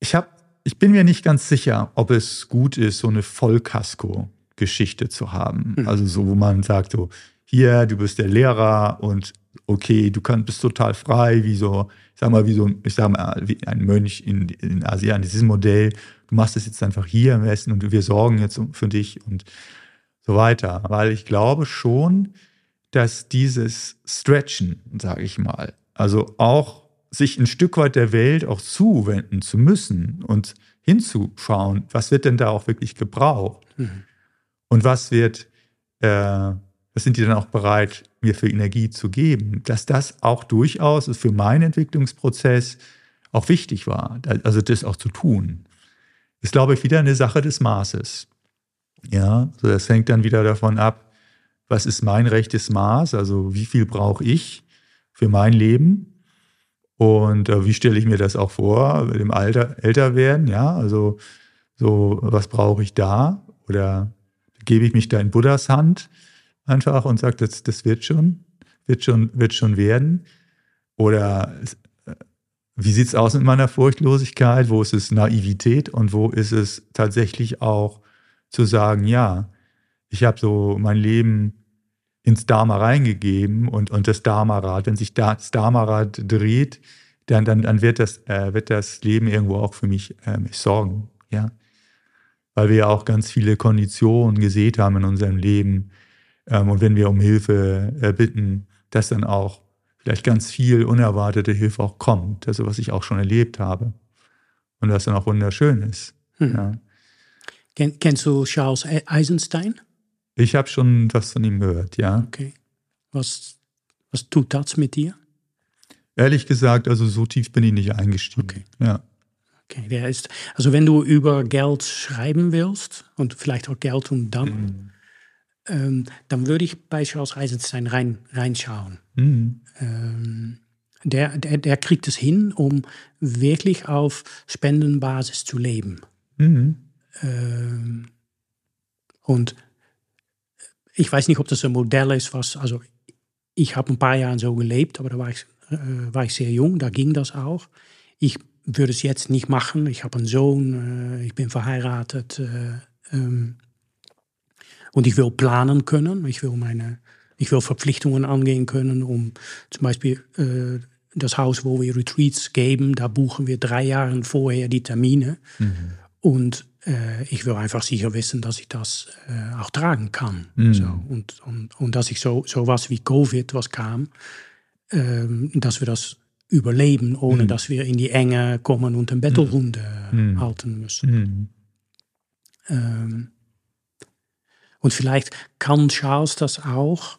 ich habe, ich bin mir nicht ganz sicher, ob es gut ist, so eine Vollkasko-Geschichte zu haben. Mhm. Also so, wo man sagt, so, hier, du bist der Lehrer und okay, du kannst, bist total frei, wie so, ich sag mal, wie so, ich sag mal, wie ein Mönch in, in Asien, dieses Modell, du machst es jetzt einfach hier im Westen und wir sorgen jetzt für dich und so weiter. Weil ich glaube schon, dass dieses Stretchen, sage ich mal, also auch sich ein Stück weit der Welt auch zuwenden zu müssen und hinzuschauen, was wird denn da auch wirklich gebraucht mhm. und was wird, äh, was sind die dann auch bereit, mir für Energie zu geben, dass das auch durchaus für meinen Entwicklungsprozess auch wichtig war. Also das auch zu tun. Ist, glaube ich, wieder eine Sache des Maßes. Ja, so das hängt dann wieder davon ab, was ist mein rechtes Maß, also wie viel brauche ich für mein Leben? Und äh, wie stelle ich mir das auch vor, mit dem Alter älter werden, ja, also so, was brauche ich da? Oder gebe ich mich da in Buddhas Hand einfach und sage, das, das wird schon, wird schon, wird schon werden? Oder wie sieht es aus mit meiner Furchtlosigkeit? Wo ist es Naivität und wo ist es tatsächlich auch zu sagen, ja, ich habe so mein Leben ins Dharma reingegeben und, und das Dharma-Rad, wenn sich das Dharma-Rad dreht, dann, dann, dann wird, das, äh, wird das Leben irgendwo auch für mich äh, sorgen. Ja? Weil wir ja auch ganz viele Konditionen gesehen haben in unserem Leben. Ähm, und wenn wir um Hilfe äh, bitten, dass dann auch vielleicht ganz viel unerwartete Hilfe auch kommt. Also was ich auch schon erlebt habe. Und das dann auch wunderschön ist. Hm. Ja. Kennst du Charles Eisenstein? Ich habe schon was von ihm gehört, ja. Okay. Was, was tut das mit dir? Ehrlich gesagt, also so tief bin ich nicht eingestiegen. Okay. Ja. Okay, der ist, also wenn du über Geld schreiben willst und vielleicht auch Geld und dann, mhm. Ähm, dann würde ich bei Charles Eisenstein rein, reinschauen. Mhm. Ähm, der, der, der kriegt es hin, um wirklich auf Spendenbasis zu leben. Mhm. Ähm, und ich weiß nicht, ob das ein Modell ist, was, also ich habe ein paar Jahre so gelebt, aber da war ich, äh, war ich sehr jung, da ging das auch. Ich würde es jetzt nicht machen. Ich habe einen Sohn, äh, ich bin verheiratet äh, ähm, und ich will planen können. Ich will meine, ich will Verpflichtungen angehen können, um zum Beispiel äh, das Haus, wo wir Retreats geben, da buchen wir drei Jahre vorher die Termine. Mhm. Und äh, ich will einfach sicher wissen, dass ich das äh, auch tragen kann. Mhm. So, und, und, und dass ich so, so was wie Covid, was kam, ähm, dass wir das überleben, ohne mhm. dass wir in die Enge kommen und eine Bettelrunde mhm. halten müssen. Mhm. Ähm, und vielleicht kann Charles das auch,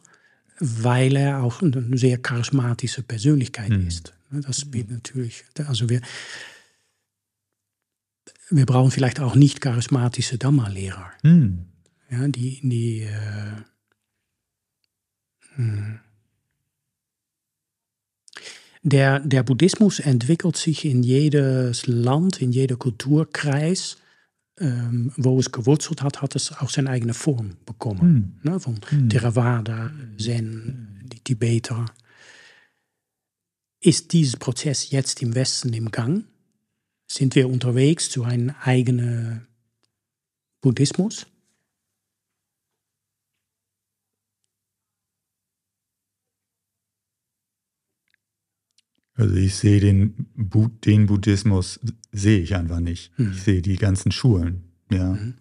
weil er auch eine sehr charismatische Persönlichkeit mhm. ist. Das spielt natürlich, also wir, wir brauchen vielleicht auch nicht charismatische Dhamma-Lehrer. Hm. Ja, die, die äh, hm. der, der Buddhismus entwickelt sich in jedes Land, in jeder Kulturkreis, ähm, wo es gewurzelt hat, hat es auch seine eigene Form bekommen. Hm. Ne, von hm. Theravada, Zen, die Tibeter. Ist dieses Prozess jetzt im Westen im Gang? Sind wir unterwegs zu einem eigenen Buddhismus? Also ich sehe den, den Buddhismus, sehe ich einfach nicht. Mhm. Ich sehe die ganzen Schulen, ja. Mhm.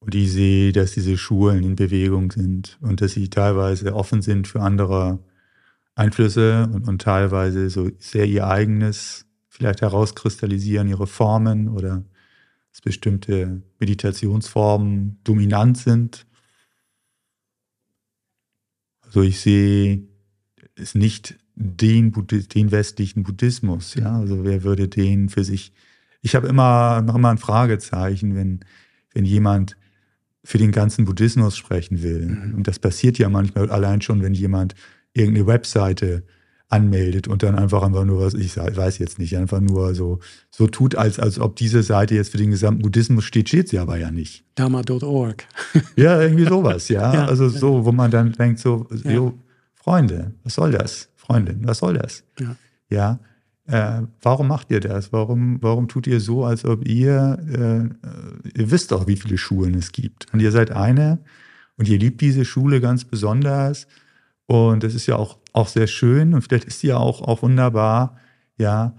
Und ich sehe, dass diese Schulen in Bewegung sind und dass sie teilweise offen sind für andere Einflüsse und, und teilweise so sehr ihr eigenes vielleicht herauskristallisieren, ihre Formen oder dass bestimmte Meditationsformen dominant sind. Also ich sehe es nicht den, den westlichen Buddhismus, ja, also wer würde den für sich, ich habe immer noch immer ein Fragezeichen, wenn, wenn jemand für den ganzen Buddhismus sprechen will. Mhm. Und das passiert ja manchmal allein schon, wenn jemand irgendeine Webseite anmeldet und dann einfach einfach nur was, ich weiß jetzt nicht, einfach nur so, so tut, als, als ob diese Seite jetzt für den gesamten Buddhismus steht, steht sie aber ja nicht. Dharma.org. ja, irgendwie sowas, ja? ja. Also so, wo man dann denkt, so, ja. jo, Freunde, was soll das? Freundin, was soll das? Ja. ja? Äh, warum macht ihr das? Warum, warum tut ihr so, als ob ihr, äh, ihr wisst doch, wie viele Schulen es gibt. Und ihr seid eine und ihr liebt diese Schule ganz besonders. Und das ist ja auch auch sehr schön und vielleicht ist sie ja auch, auch wunderbar, ja.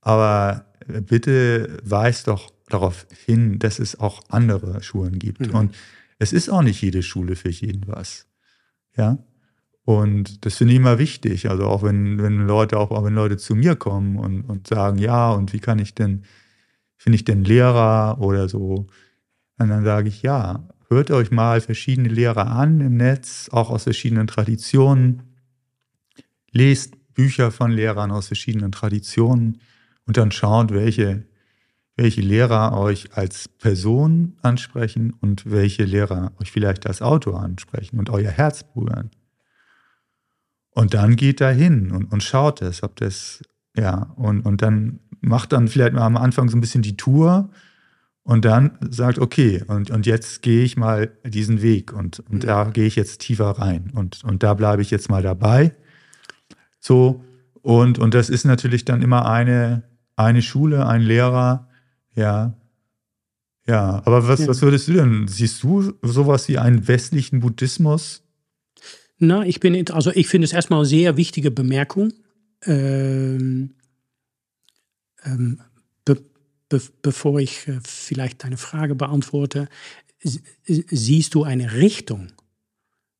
Aber bitte weist doch darauf hin, dass es auch andere Schulen gibt. Mhm. Und es ist auch nicht jede Schule für jeden was. Ja. Und das finde ich immer wichtig. Also auch wenn, wenn Leute, auch, auch wenn Leute zu mir kommen und, und sagen, ja, und wie kann ich denn, finde ich denn Lehrer oder so? Und dann sage ich, ja, hört euch mal verschiedene Lehrer an im Netz, auch aus verschiedenen Traditionen lest Bücher von Lehrern aus verschiedenen Traditionen und dann schaut, welche, welche Lehrer euch als Person ansprechen und welche Lehrer euch vielleicht als Autor ansprechen und euer Herz berühren. Und dann geht da hin und, und schaut es, ob das, ja, und, und dann macht dann vielleicht mal am Anfang so ein bisschen die Tour und dann sagt, okay, und, und jetzt gehe ich mal diesen Weg und, und da gehe ich jetzt tiefer rein und, und da bleibe ich jetzt mal dabei. So, und, und das ist natürlich dann immer eine, eine Schule, ein Lehrer, ja. Ja, aber was, ja. was würdest du denn? Siehst du sowas wie einen westlichen Buddhismus? Na, ich bin, also ich finde es erstmal eine sehr wichtige Bemerkung. Ähm, ähm, be, be, bevor ich äh, vielleicht deine Frage beantworte, siehst du eine Richtung,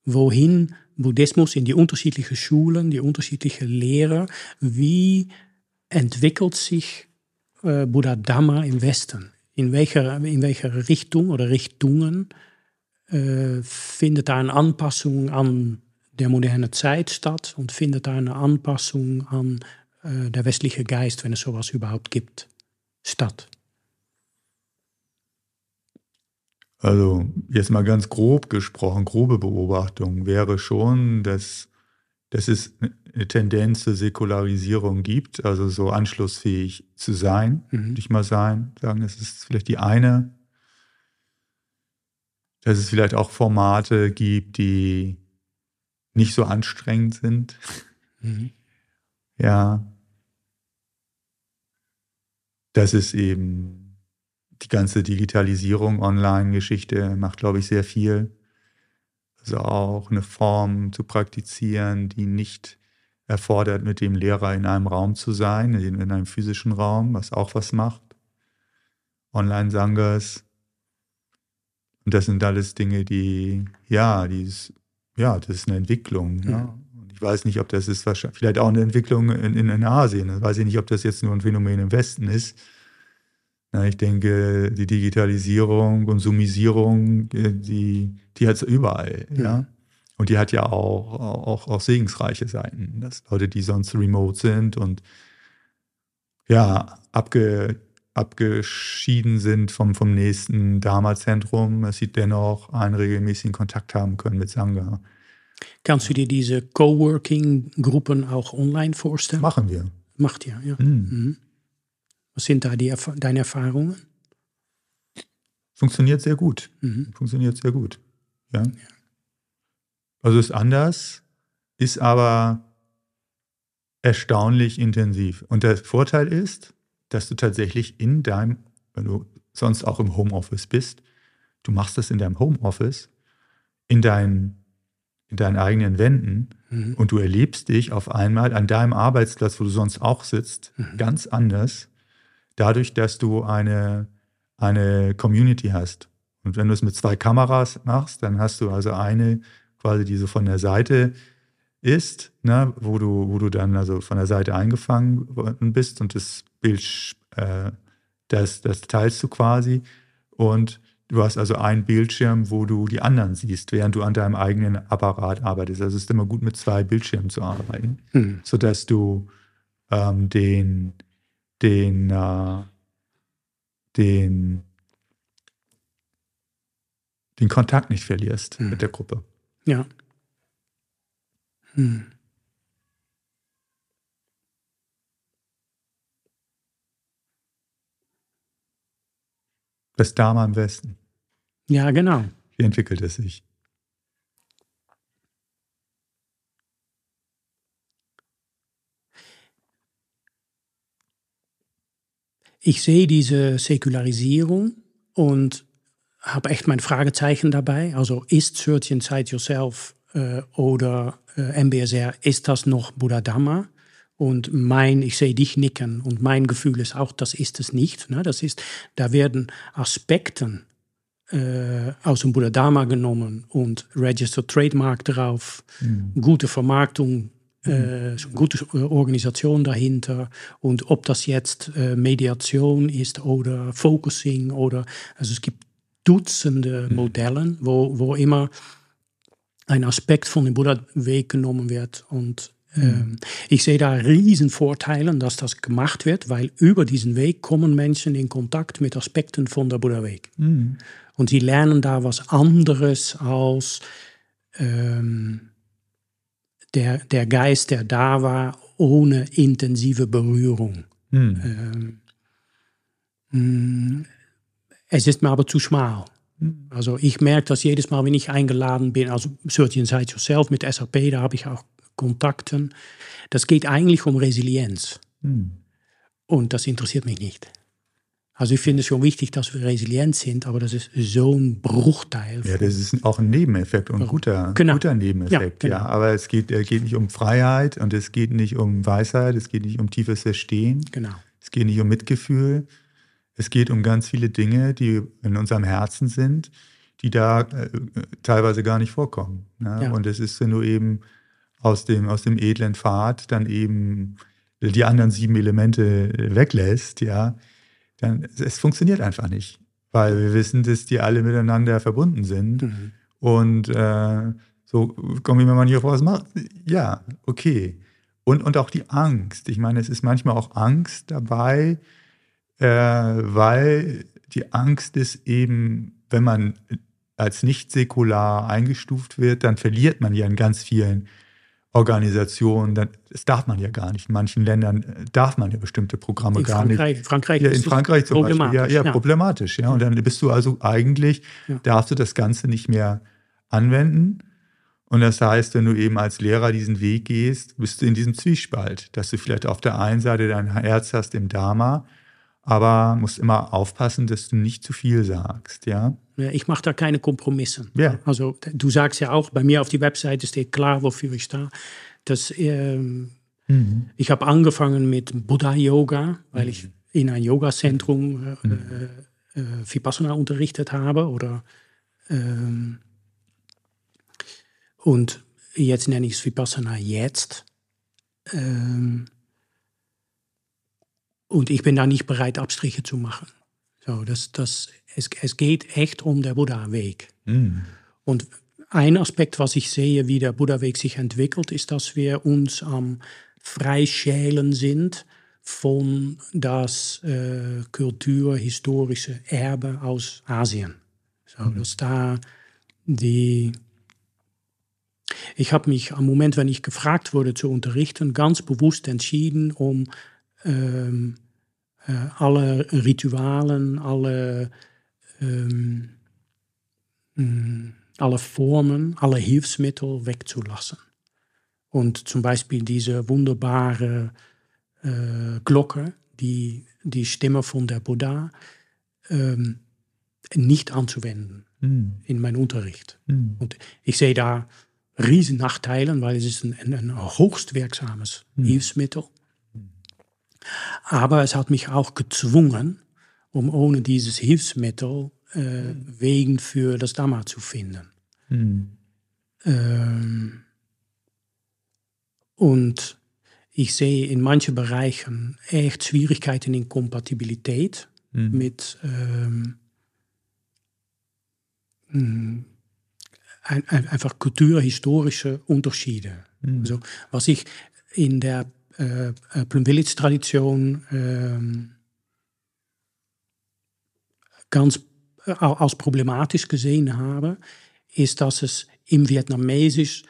wohin Buddhismus in die unterschiedlichen Schulen, die unterschiedlichen Lehrer, wie entwickelt sich äh, Buddha Dhamma im Westen? In welcher, in welcher Richtung oder Richtungen äh, findet da eine Anpassung an der modernen Zeit statt und findet da eine Anpassung an äh, der westliche Geist, wenn es sowas überhaupt gibt, statt? Also jetzt mal ganz grob gesprochen, grobe Beobachtung wäre schon, dass, dass es eine Tendenz zur Säkularisierung gibt, also so anschlussfähig zu sein, mhm. würde ich mal sein, sagen, das ist vielleicht die eine, dass es vielleicht auch Formate gibt, die nicht so anstrengend sind. Mhm. Ja. Das ist eben die ganze Digitalisierung, Online-Geschichte macht, glaube ich, sehr viel. Also auch eine Form zu praktizieren, die nicht erfordert, mit dem Lehrer in einem Raum zu sein, in einem physischen Raum, was auch was macht. Online-Sangas. Und das sind alles Dinge, die, ja, die ist, ja, das ist eine Entwicklung. Mhm. Ja. Und ich weiß nicht, ob das ist wahrscheinlich, vielleicht auch eine Entwicklung in, in Asien. Ich weiß ich nicht, ob das jetzt nur ein Phänomen im Westen ist. Ja, ich denke, die Digitalisierung und Summisierung, äh, die, die hat es überall. Ja. ja. Und die hat ja auch, auch, auch segensreiche Seiten. Dass Leute, die sonst remote sind und ja, abge, abgeschieden sind vom, vom nächsten Dharma-Zentrum, dass sie dennoch einen regelmäßigen Kontakt haben können mit Sangha. Kannst du dir diese Coworking-Gruppen auch online vorstellen? Machen wir. Macht ihr, ja. Mhm. Mhm. Was sind da die, deine Erfahrungen? Funktioniert sehr gut. Mhm. Funktioniert sehr gut. Ja. ja. Also ist anders, ist aber erstaunlich intensiv. Und der Vorteil ist, dass du tatsächlich in deinem, wenn du sonst auch im Homeoffice bist, du machst das in deinem Homeoffice, in deinen, in deinen eigenen Wänden mhm. und du erlebst dich auf einmal an deinem Arbeitsplatz, wo du sonst auch sitzt, mhm. ganz anders dadurch, dass du eine, eine Community hast. Und wenn du es mit zwei Kameras machst, dann hast du also eine quasi, die so von der Seite ist, ne, wo du, wo du dann also von der Seite eingefangen bist und das Bild, äh, das, das teilst du quasi. Und du hast also einen Bildschirm, wo du die anderen siehst, während du an deinem eigenen Apparat arbeitest. Also es ist immer gut, mit zwei Bildschirmen zu arbeiten, hm. sodass du ähm, den, den, äh, den, den Kontakt nicht verlierst hm. mit der Gruppe. Ja. Hm. Das Dharma am Westen. Ja, genau. Wie entwickelt es sich? Ich sehe diese Säkularisierung und habe echt mein Fragezeichen dabei. Also ist Search Inside Yourself äh, oder äh, MBSR, ist das noch Buddha Dhamma? Und mein, ich sehe dich nicken und mein Gefühl ist auch, das ist es nicht. Ne? Das ist, da werden Aspekten äh, aus dem Buddha Dharma genommen und Registered Trademark drauf, mhm. gute Vermarktung äh, gute Organisation dahinter und ob das jetzt äh, Mediation ist oder Focusing oder also es gibt Dutzende mhm. Modellen, wo, wo immer ein Aspekt von dem Buddha-Weg genommen wird und Mhm. Ich sehe da riesen Vorteile, dass das gemacht wird, weil über diesen Weg kommen Menschen in Kontakt mit Aspekten von der Buddha-Weg. Mhm. Und sie lernen da was anderes als ähm, der, der Geist, der da war, ohne intensive Berührung. Mhm. Ähm, es ist mir aber zu schmal. Hm. Also ich merke das jedes Mal, wenn ich eingeladen bin, also Search Inside Yourself mit SAP, da habe ich auch Kontakten. Das geht eigentlich um Resilienz. Mhm. Und das interessiert mich nicht. Also ich finde es schon wichtig, dass wir resilient sind, aber das ist so ein Bruchteil. Ja, das ist auch ein Nebeneffekt und ein guter, genau. guter Nebeneffekt. Ja, genau. ja, aber es geht, es geht nicht um Freiheit und es geht nicht um Weisheit, es geht nicht um tiefes Verstehen. Genau. Es geht nicht um Mitgefühl. Es geht um ganz viele Dinge, die in unserem Herzen sind, die da äh, teilweise gar nicht vorkommen. Ne? Ja. Und es ist, du eben aus dem, aus dem edlen Pfad dann eben die anderen sieben Elemente weglässt, ja, dann es funktioniert einfach nicht. Weil wir wissen, dass die alle miteinander verbunden sind. Mhm. Und äh, so kommen wir mal hier vor, was macht. Ja, okay. Und, und auch die Angst. Ich meine, es ist manchmal auch Angst dabei, äh, weil die Angst ist eben, wenn man als nicht säkular eingestuft wird, dann verliert man ja in ganz vielen Organisationen, dann, das darf man ja gar nicht. In manchen Ländern äh, darf man ja bestimmte Programme in gar Frankreich, nicht. Frankreich ja, in Frankreich zum Beispiel. Ja, ja, ja, problematisch. Ja. Und dann bist du also eigentlich, ja. darfst du das Ganze nicht mehr anwenden. Und das heißt, wenn du eben als Lehrer diesen Weg gehst, bist du in diesem Zwiespalt, dass du vielleicht auf der einen Seite dein Herz hast im Dharma, aber musst immer aufpassen, dass du nicht zu viel sagst, ja. Ich mache da keine Kompromisse. Ja. Also du sagst ja auch, bei mir auf die Webseite steht klar, wofür ich stehe. Das, ähm, mhm. Ich habe angefangen mit Buddha-Yoga, weil mhm. ich in ein Yoga-Zentrum äh, mhm. äh, äh, Vipassana unterrichtet habe. Oder, ähm, und jetzt nenne ich es Vipassana jetzt. Ähm, und ich bin da nicht bereit, Abstriche zu machen. So, das, das, es, es geht echt um den Buddha-Weg. Mhm. Und ein Aspekt, was ich sehe, wie der Buddha-Weg sich entwickelt, ist, dass wir uns am Freischälen sind von das äh, kulturhistorische Erbe aus Asien. So, mhm. dass da die ich habe mich am Moment, wenn ich gefragt wurde zu unterrichten, ganz bewusst entschieden, um ähm, äh, alle Ritualen, alle, ähm, mm, alle Formen, alle Hilfsmittel wegzulassen. Und zum Beispiel diese wunderbare äh, Glocke, die, die Stimme von der Buddha, ähm, nicht anzuwenden mm. in meinem Unterricht. Mm. Und ich sehe da riesen Nachteile, weil es ist ein, ein, ein höchst wirksames mm. Hilfsmittel. Aber es hat mich auch gezwungen, um ohne dieses Hilfsmittel äh, Wegen für das Dhamma zu finden. Mhm. Ähm, und ich sehe in manchen Bereichen echt Schwierigkeiten in Kompatibilität mhm. mit ähm, mm, ein, ein, einfach kulturhistorische Unterschiede. Mhm. Also, was ich in der äh, äh, Plum Village Tradition ähm, ganz äh, als problematisch gesehen habe, ist, dass es im Vietnamesisch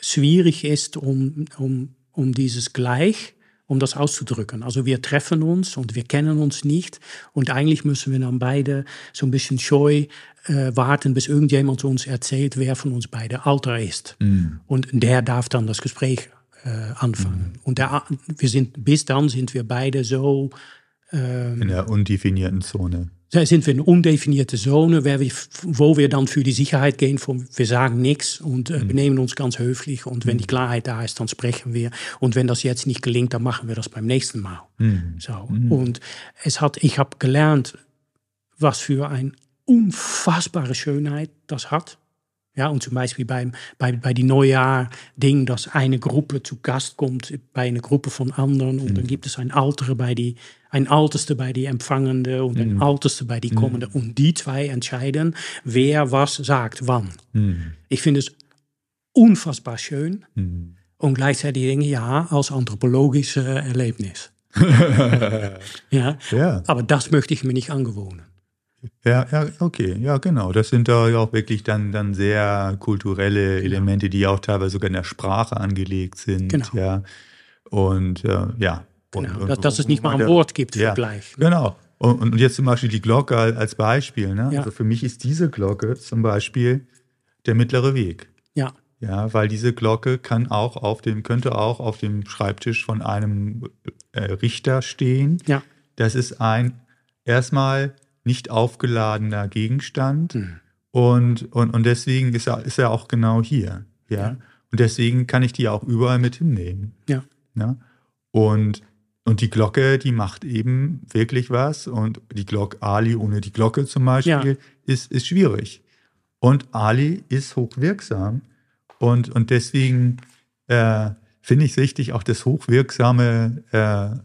schwierig ist, um, um, um dieses Gleich, um das auszudrücken. Also wir treffen uns und wir kennen uns nicht und eigentlich müssen wir dann beide so ein bisschen scheu äh, warten, bis irgendjemand uns erzählt, wer von uns beide Alter ist. Mm. Und der darf dann das Gespräch äh, anfangen. Mhm. Und der, wir sind, bis dann sind wir beide so. Ähm, in der undefinierten Zone. Sind wir in undefinierte Zone, wir, wo wir dann für die Sicherheit gehen, von, wir sagen nichts und äh, mhm. benehmen uns ganz höflich. Und wenn mhm. die Klarheit da ist, dann sprechen wir. Und wenn das jetzt nicht gelingt, dann machen wir das beim nächsten Mal. Mhm. So. Mhm. Und es hat, ich habe gelernt, was für eine unfassbare Schönheit das hat. Ja, und zum Beispiel beim, bei, bei die Neujahr-Ding, dass eine Gruppe zu Gast kommt bei einer Gruppe von anderen und mhm. dann gibt es ein Altere bei die, ein Alterste bei die Empfangende und ein mhm. Alterste bei die mhm. Kommende. Mhm. Und die zwei entscheiden, wer was sagt, wann. Mhm. Ich finde es unfassbar schön. Mhm. Und gleichzeitig denke ich, ja, als anthropologische Erlebnis. ja, ja, aber das möchte ich mir nicht angewohnen. Ja, ja, okay, ja, genau. Das sind da ja auch wirklich dann, dann sehr kulturelle genau. Elemente, die auch teilweise sogar in der Sprache angelegt sind. Genau. Ja. Und äh, ja. Genau, und, dass, dass es nicht mal ein Wort gibt ja, gleich. Ne? Genau. Und, und, jetzt zum Beispiel die Glocke als Beispiel. Ne? Ja. Also für mich ist diese Glocke zum Beispiel der mittlere Weg. Ja. Ja, weil diese Glocke kann auch auf dem, könnte auch auf dem Schreibtisch von einem äh, Richter stehen. Ja. Das ist ein erstmal nicht aufgeladener Gegenstand. Mhm. Und, und, und deswegen ist er, ist er auch genau hier. Ja? ja. Und deswegen kann ich die auch überall mit hinnehmen. Ja. ja? Und, und die Glocke, die macht eben wirklich was. Und die Glocke, Ali ohne die Glocke zum Beispiel, ja. ist, ist schwierig. Und Ali ist hochwirksam. Und, und deswegen äh, finde ich es wichtig, auch das Hochwirksame, äh,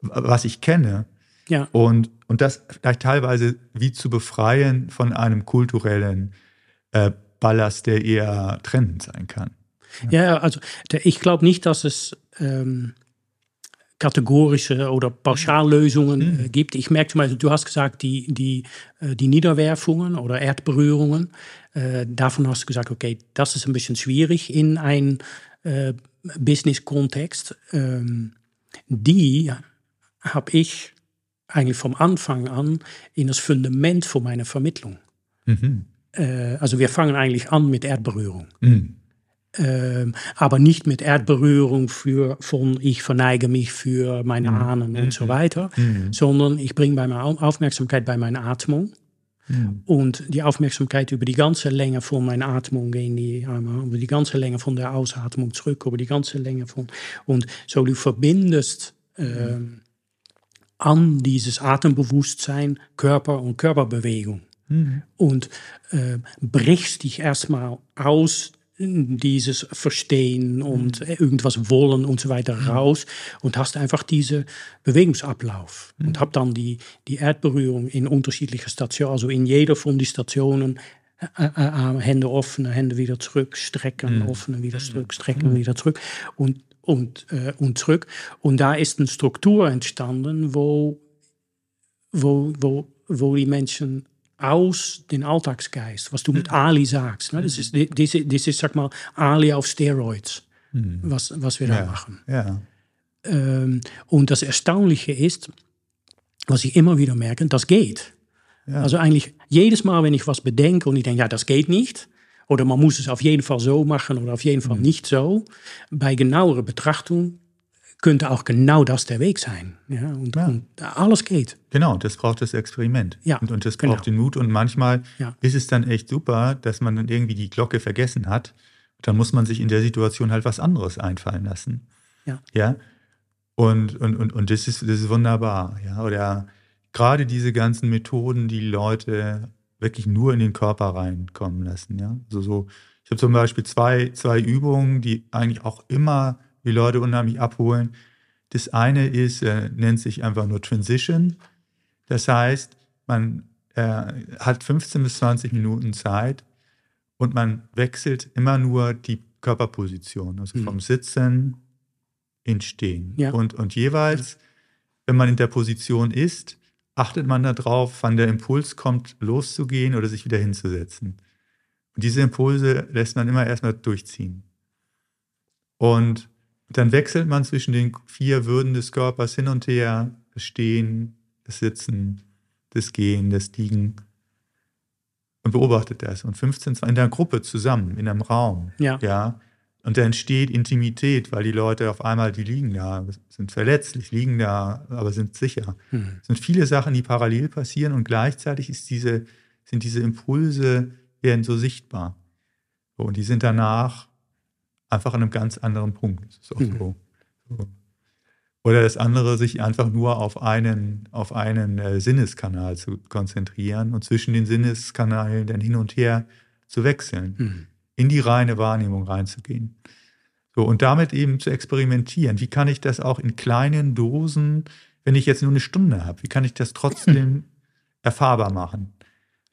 was ich kenne. Ja. Und, und das vielleicht teilweise wie zu befreien von einem kulturellen äh, Ballast, der eher trennend sein kann. Ja, ja also ich glaube nicht, dass es ähm, kategorische oder Pauschallösungen mhm. äh, gibt. Ich merke zum Beispiel, du hast gesagt, die, die, äh, die Niederwerfungen oder Erdberührungen, äh, davon hast du gesagt, okay, das ist ein bisschen schwierig in ein äh, Business-Kontext. Ähm, die habe ich eigentlich vom Anfang an in das Fundament von meiner Vermittlung. Mhm. Äh, also wir fangen eigentlich an mit Erdberührung. Mhm. Ähm, aber nicht mit Erdberührung für, von ich verneige mich für meine mhm. Ahnen und so mhm. weiter, mhm. sondern ich bringe meine Aufmerksamkeit bei meiner Atmung. Mhm. Und die Aufmerksamkeit über die ganze Länge von meiner Atmung gehen die über die ganze Länge von der Ausatmung zurück, über die ganze Länge von. Und so du verbindest äh, an dieses Atembewusstsein Körper und Körperbewegung. Mhm. Und äh, brichst dich erstmal aus dieses Verstehen und mhm. irgendwas wollen und so weiter mhm. raus und hast einfach diese Bewegungsablauf mhm. und hab dann die, die Erdberührung in unterschiedliche Stationen, also in jeder von die Stationen äh, äh, äh Hände offen, Hände wieder zurück, strecken, mhm. offen, wieder zurück, strecken, mhm. wieder zurück und, und, äh, und zurück. Und da ist eine Struktur entstanden, wo, wo, wo, wo die Menschen aus den Alltagsgeist, was du mit mhm. Ali sagst. Ne? Das, ist, das, das ist, sag mal, Ali auf Steroids, mhm. was, was wir ja. da machen. Ja. Ähm, und das Erstaunliche ist, was ich immer wieder merke, das geht. Ja. Also eigentlich jedes Mal, wenn ich was bedenke und ich denke, ja, das geht nicht, oder man muss es auf jeden Fall so machen oder auf jeden Fall mhm. nicht so, bei genauerer Betrachtung könnte auch genau das der Weg sein. Ja, und, ja. und alles geht. Genau, das braucht das Experiment. Ja, und, und das genau. braucht den Mut. Und manchmal ja. ist es dann echt super, dass man dann irgendwie die Glocke vergessen hat. Dann muss man sich in der Situation halt was anderes einfallen lassen. Ja. ja? Und, und, und, und das, ist, das ist wunderbar. Ja? Oder gerade diese ganzen Methoden, die Leute wirklich nur in den Körper reinkommen lassen. Ja? Also so, ich habe zum Beispiel zwei, zwei Übungen, die eigentlich auch immer die Leute unheimlich abholen. Das eine ist, äh, nennt sich einfach nur Transition. Das heißt, man äh, hat 15 bis 20 Minuten Zeit und man wechselt immer nur die Körperposition, also mhm. vom Sitzen ins Stehen. Ja. Und, und jeweils, wenn man in der Position ist, achtet man darauf, wann der Impuls kommt, loszugehen oder sich wieder hinzusetzen. Und diese Impulse lässt man immer erstmal durchziehen. Und dann wechselt man zwischen den vier Würden des Körpers hin und her, das Stehen, das Sitzen, das Gehen, das Liegen und beobachtet das. Und 15, in der Gruppe zusammen, in einem Raum. Ja. ja. Und da entsteht Intimität, weil die Leute auf einmal, die liegen da, sind verletzlich, liegen da, aber sind sicher. Hm. Es sind viele Sachen, die parallel passieren und gleichzeitig ist diese, sind diese Impulse, werden so sichtbar. Und die sind danach einfach an einem ganz anderen Punkt. Mhm. So. So. Oder das andere, sich einfach nur auf einen, auf einen äh, Sinneskanal zu konzentrieren und zwischen den Sinneskanalen dann hin und her zu wechseln, mhm. In die reine Wahrnehmung reinzugehen. So, und damit eben zu experimentieren. Wie kann ich das auch in kleinen Dosen, wenn ich jetzt nur eine Stunde habe, wie kann ich das trotzdem erfahrbar machen?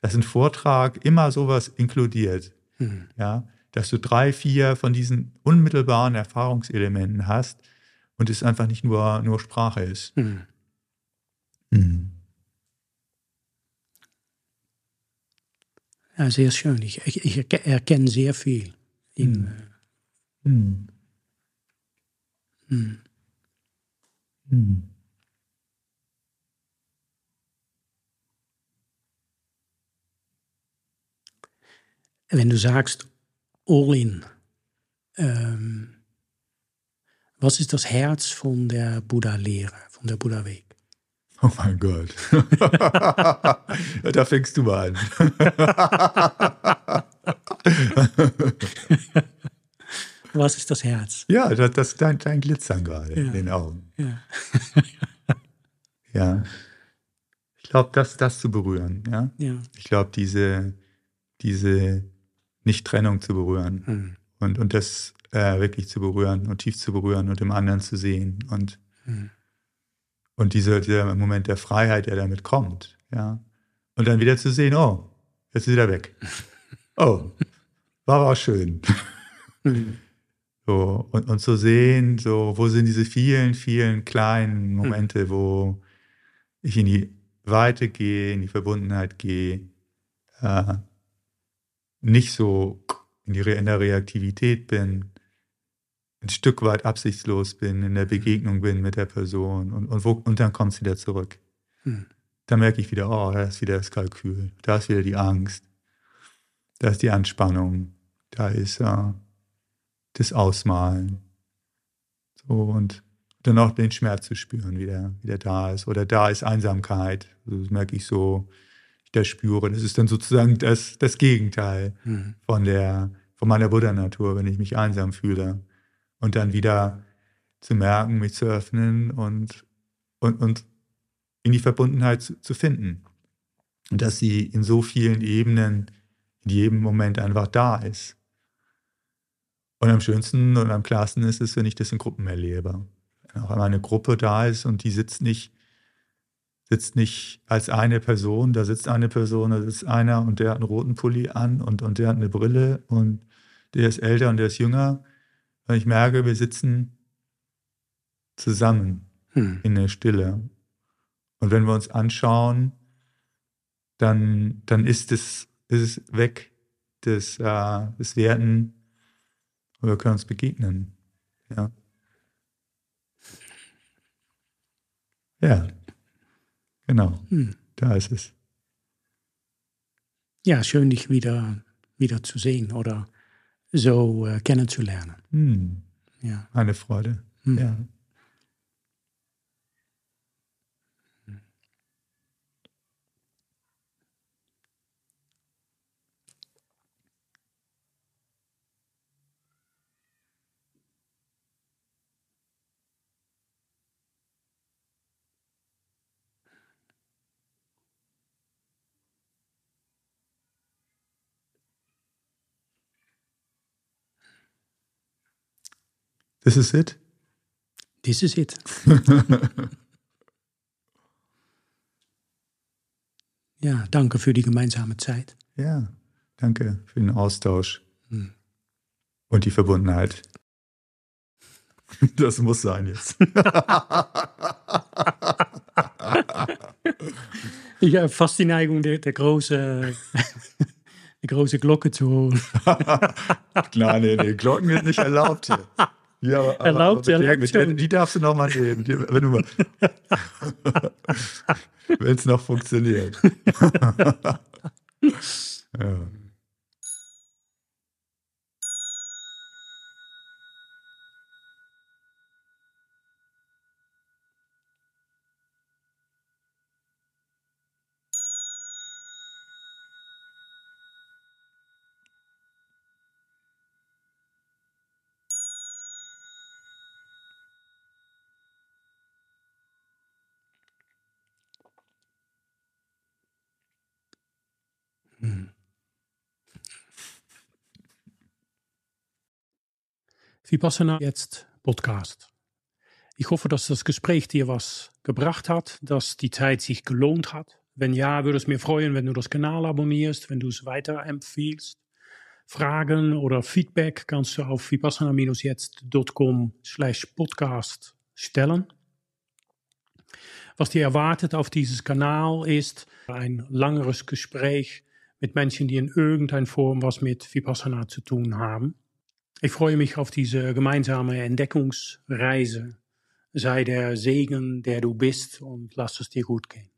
Dass ein Vortrag immer sowas inkludiert. Mhm. Ja, dass du drei, vier von diesen unmittelbaren Erfahrungselementen hast und es einfach nicht nur, nur Sprache ist. Mhm. Mhm. Ja, sehr schön. Ich, ich, ich erkenne sehr viel. Im, mhm. Mhm. Mhm. Wenn du sagst all in, ähm, was ist das Herz von der Buddha-Lehre, von der Buddha-Weg? Oh mein Gott. da fängst du mal an. Was ist das Herz? Ja, das, das dein, dein Glitzern gerade ja. in den Augen. Ja. ja. Ich glaube, das, das zu berühren. Ja. ja. Ich glaube, diese, diese Nicht-Trennung zu berühren mhm. und, und das äh, wirklich zu berühren und tief zu berühren und im anderen zu sehen und mhm. Und dieser, dieser Moment der Freiheit, der damit kommt, ja. Und dann wieder zu sehen, oh, jetzt ist er weg. Oh, war auch schön. so, und, und zu sehen, so, wo sind diese vielen, vielen kleinen Momente, wo ich in die Weite gehe, in die Verbundenheit gehe, äh, nicht so in, die, in der Reaktivität bin, ein Stück weit absichtslos bin, in der mhm. Begegnung bin mit der Person und, und, wo, und dann kommt es wieder zurück. Hm. Dann merke ich wieder, oh, da ist wieder das Kalkül, da ist wieder die Angst, da ist die Anspannung, da ist äh, das Ausmalen. So, und dann auch den Schmerz zu spüren, wie der, wie der da ist. Oder da ist Einsamkeit. Also das merke ich so, ich das spüre. Das ist dann sozusagen das, das Gegenteil hm. von, der, von meiner Buddha-Natur, wenn ich mich einsam fühle und dann wieder zu merken, mich zu öffnen und, und, und in die Verbundenheit zu, zu finden. Und dass sie in so vielen Ebenen, in jedem Moment einfach da ist. Und am schönsten und am klarsten ist es, wenn ich das in Gruppen erlebe. Wenn auch einmal eine Gruppe da ist und die sitzt nicht, sitzt nicht als eine Person, da sitzt eine Person, da sitzt einer und der hat einen roten Pulli an und, und der hat eine Brille und der ist älter und der ist jünger, weil ich merke, wir sitzen zusammen hm. in der Stille. Und wenn wir uns anschauen, dann, dann ist es, ist es weg, das, äh, das Werten, und wir können uns begegnen. Ja. Ja, genau. Hm. Da ist es. Ja, schön, dich wieder, wieder zu sehen oder so äh, kennenzulernen. Hm. Ja. Eine Freude. Hm. Ja. This is it? This is it. ja, danke für die gemeinsame Zeit. Ja, danke für den Austausch hm. und die Verbundenheit. Das muss sein jetzt. ich habe fast die Neigung, der, der große, die große Glocke zu holen. Nein, nee, nee, Glocken sind nicht erlaubt hier. Ja, aber, erlaubt, aber mit, mit, die darfst du noch mal nehmen, die, wenn du mal, wenn es noch funktioniert. ja. Vipassana jetzt Podcast. Ich hoffe, dass das Gespräch dir was gebracht hat, dass die Zeit sich gelohnt hat. Wenn ja, würde es mir freuen, wenn du das Kanal abonnierst, wenn du es weiterempfiehlst. Fragen oder Feedback kannst du auf vipassana-jetzt.com slash podcast stellen. Was dir erwartet auf dieses Kanal ist ein langeres Gespräch mit Menschen, die in irgendeiner Form was mit Vipassana zu tun haben. Ich freue mich auf diese gemeinsame Entdeckungsreise. Sei der Segen, der du bist und lass es dir gut gehen.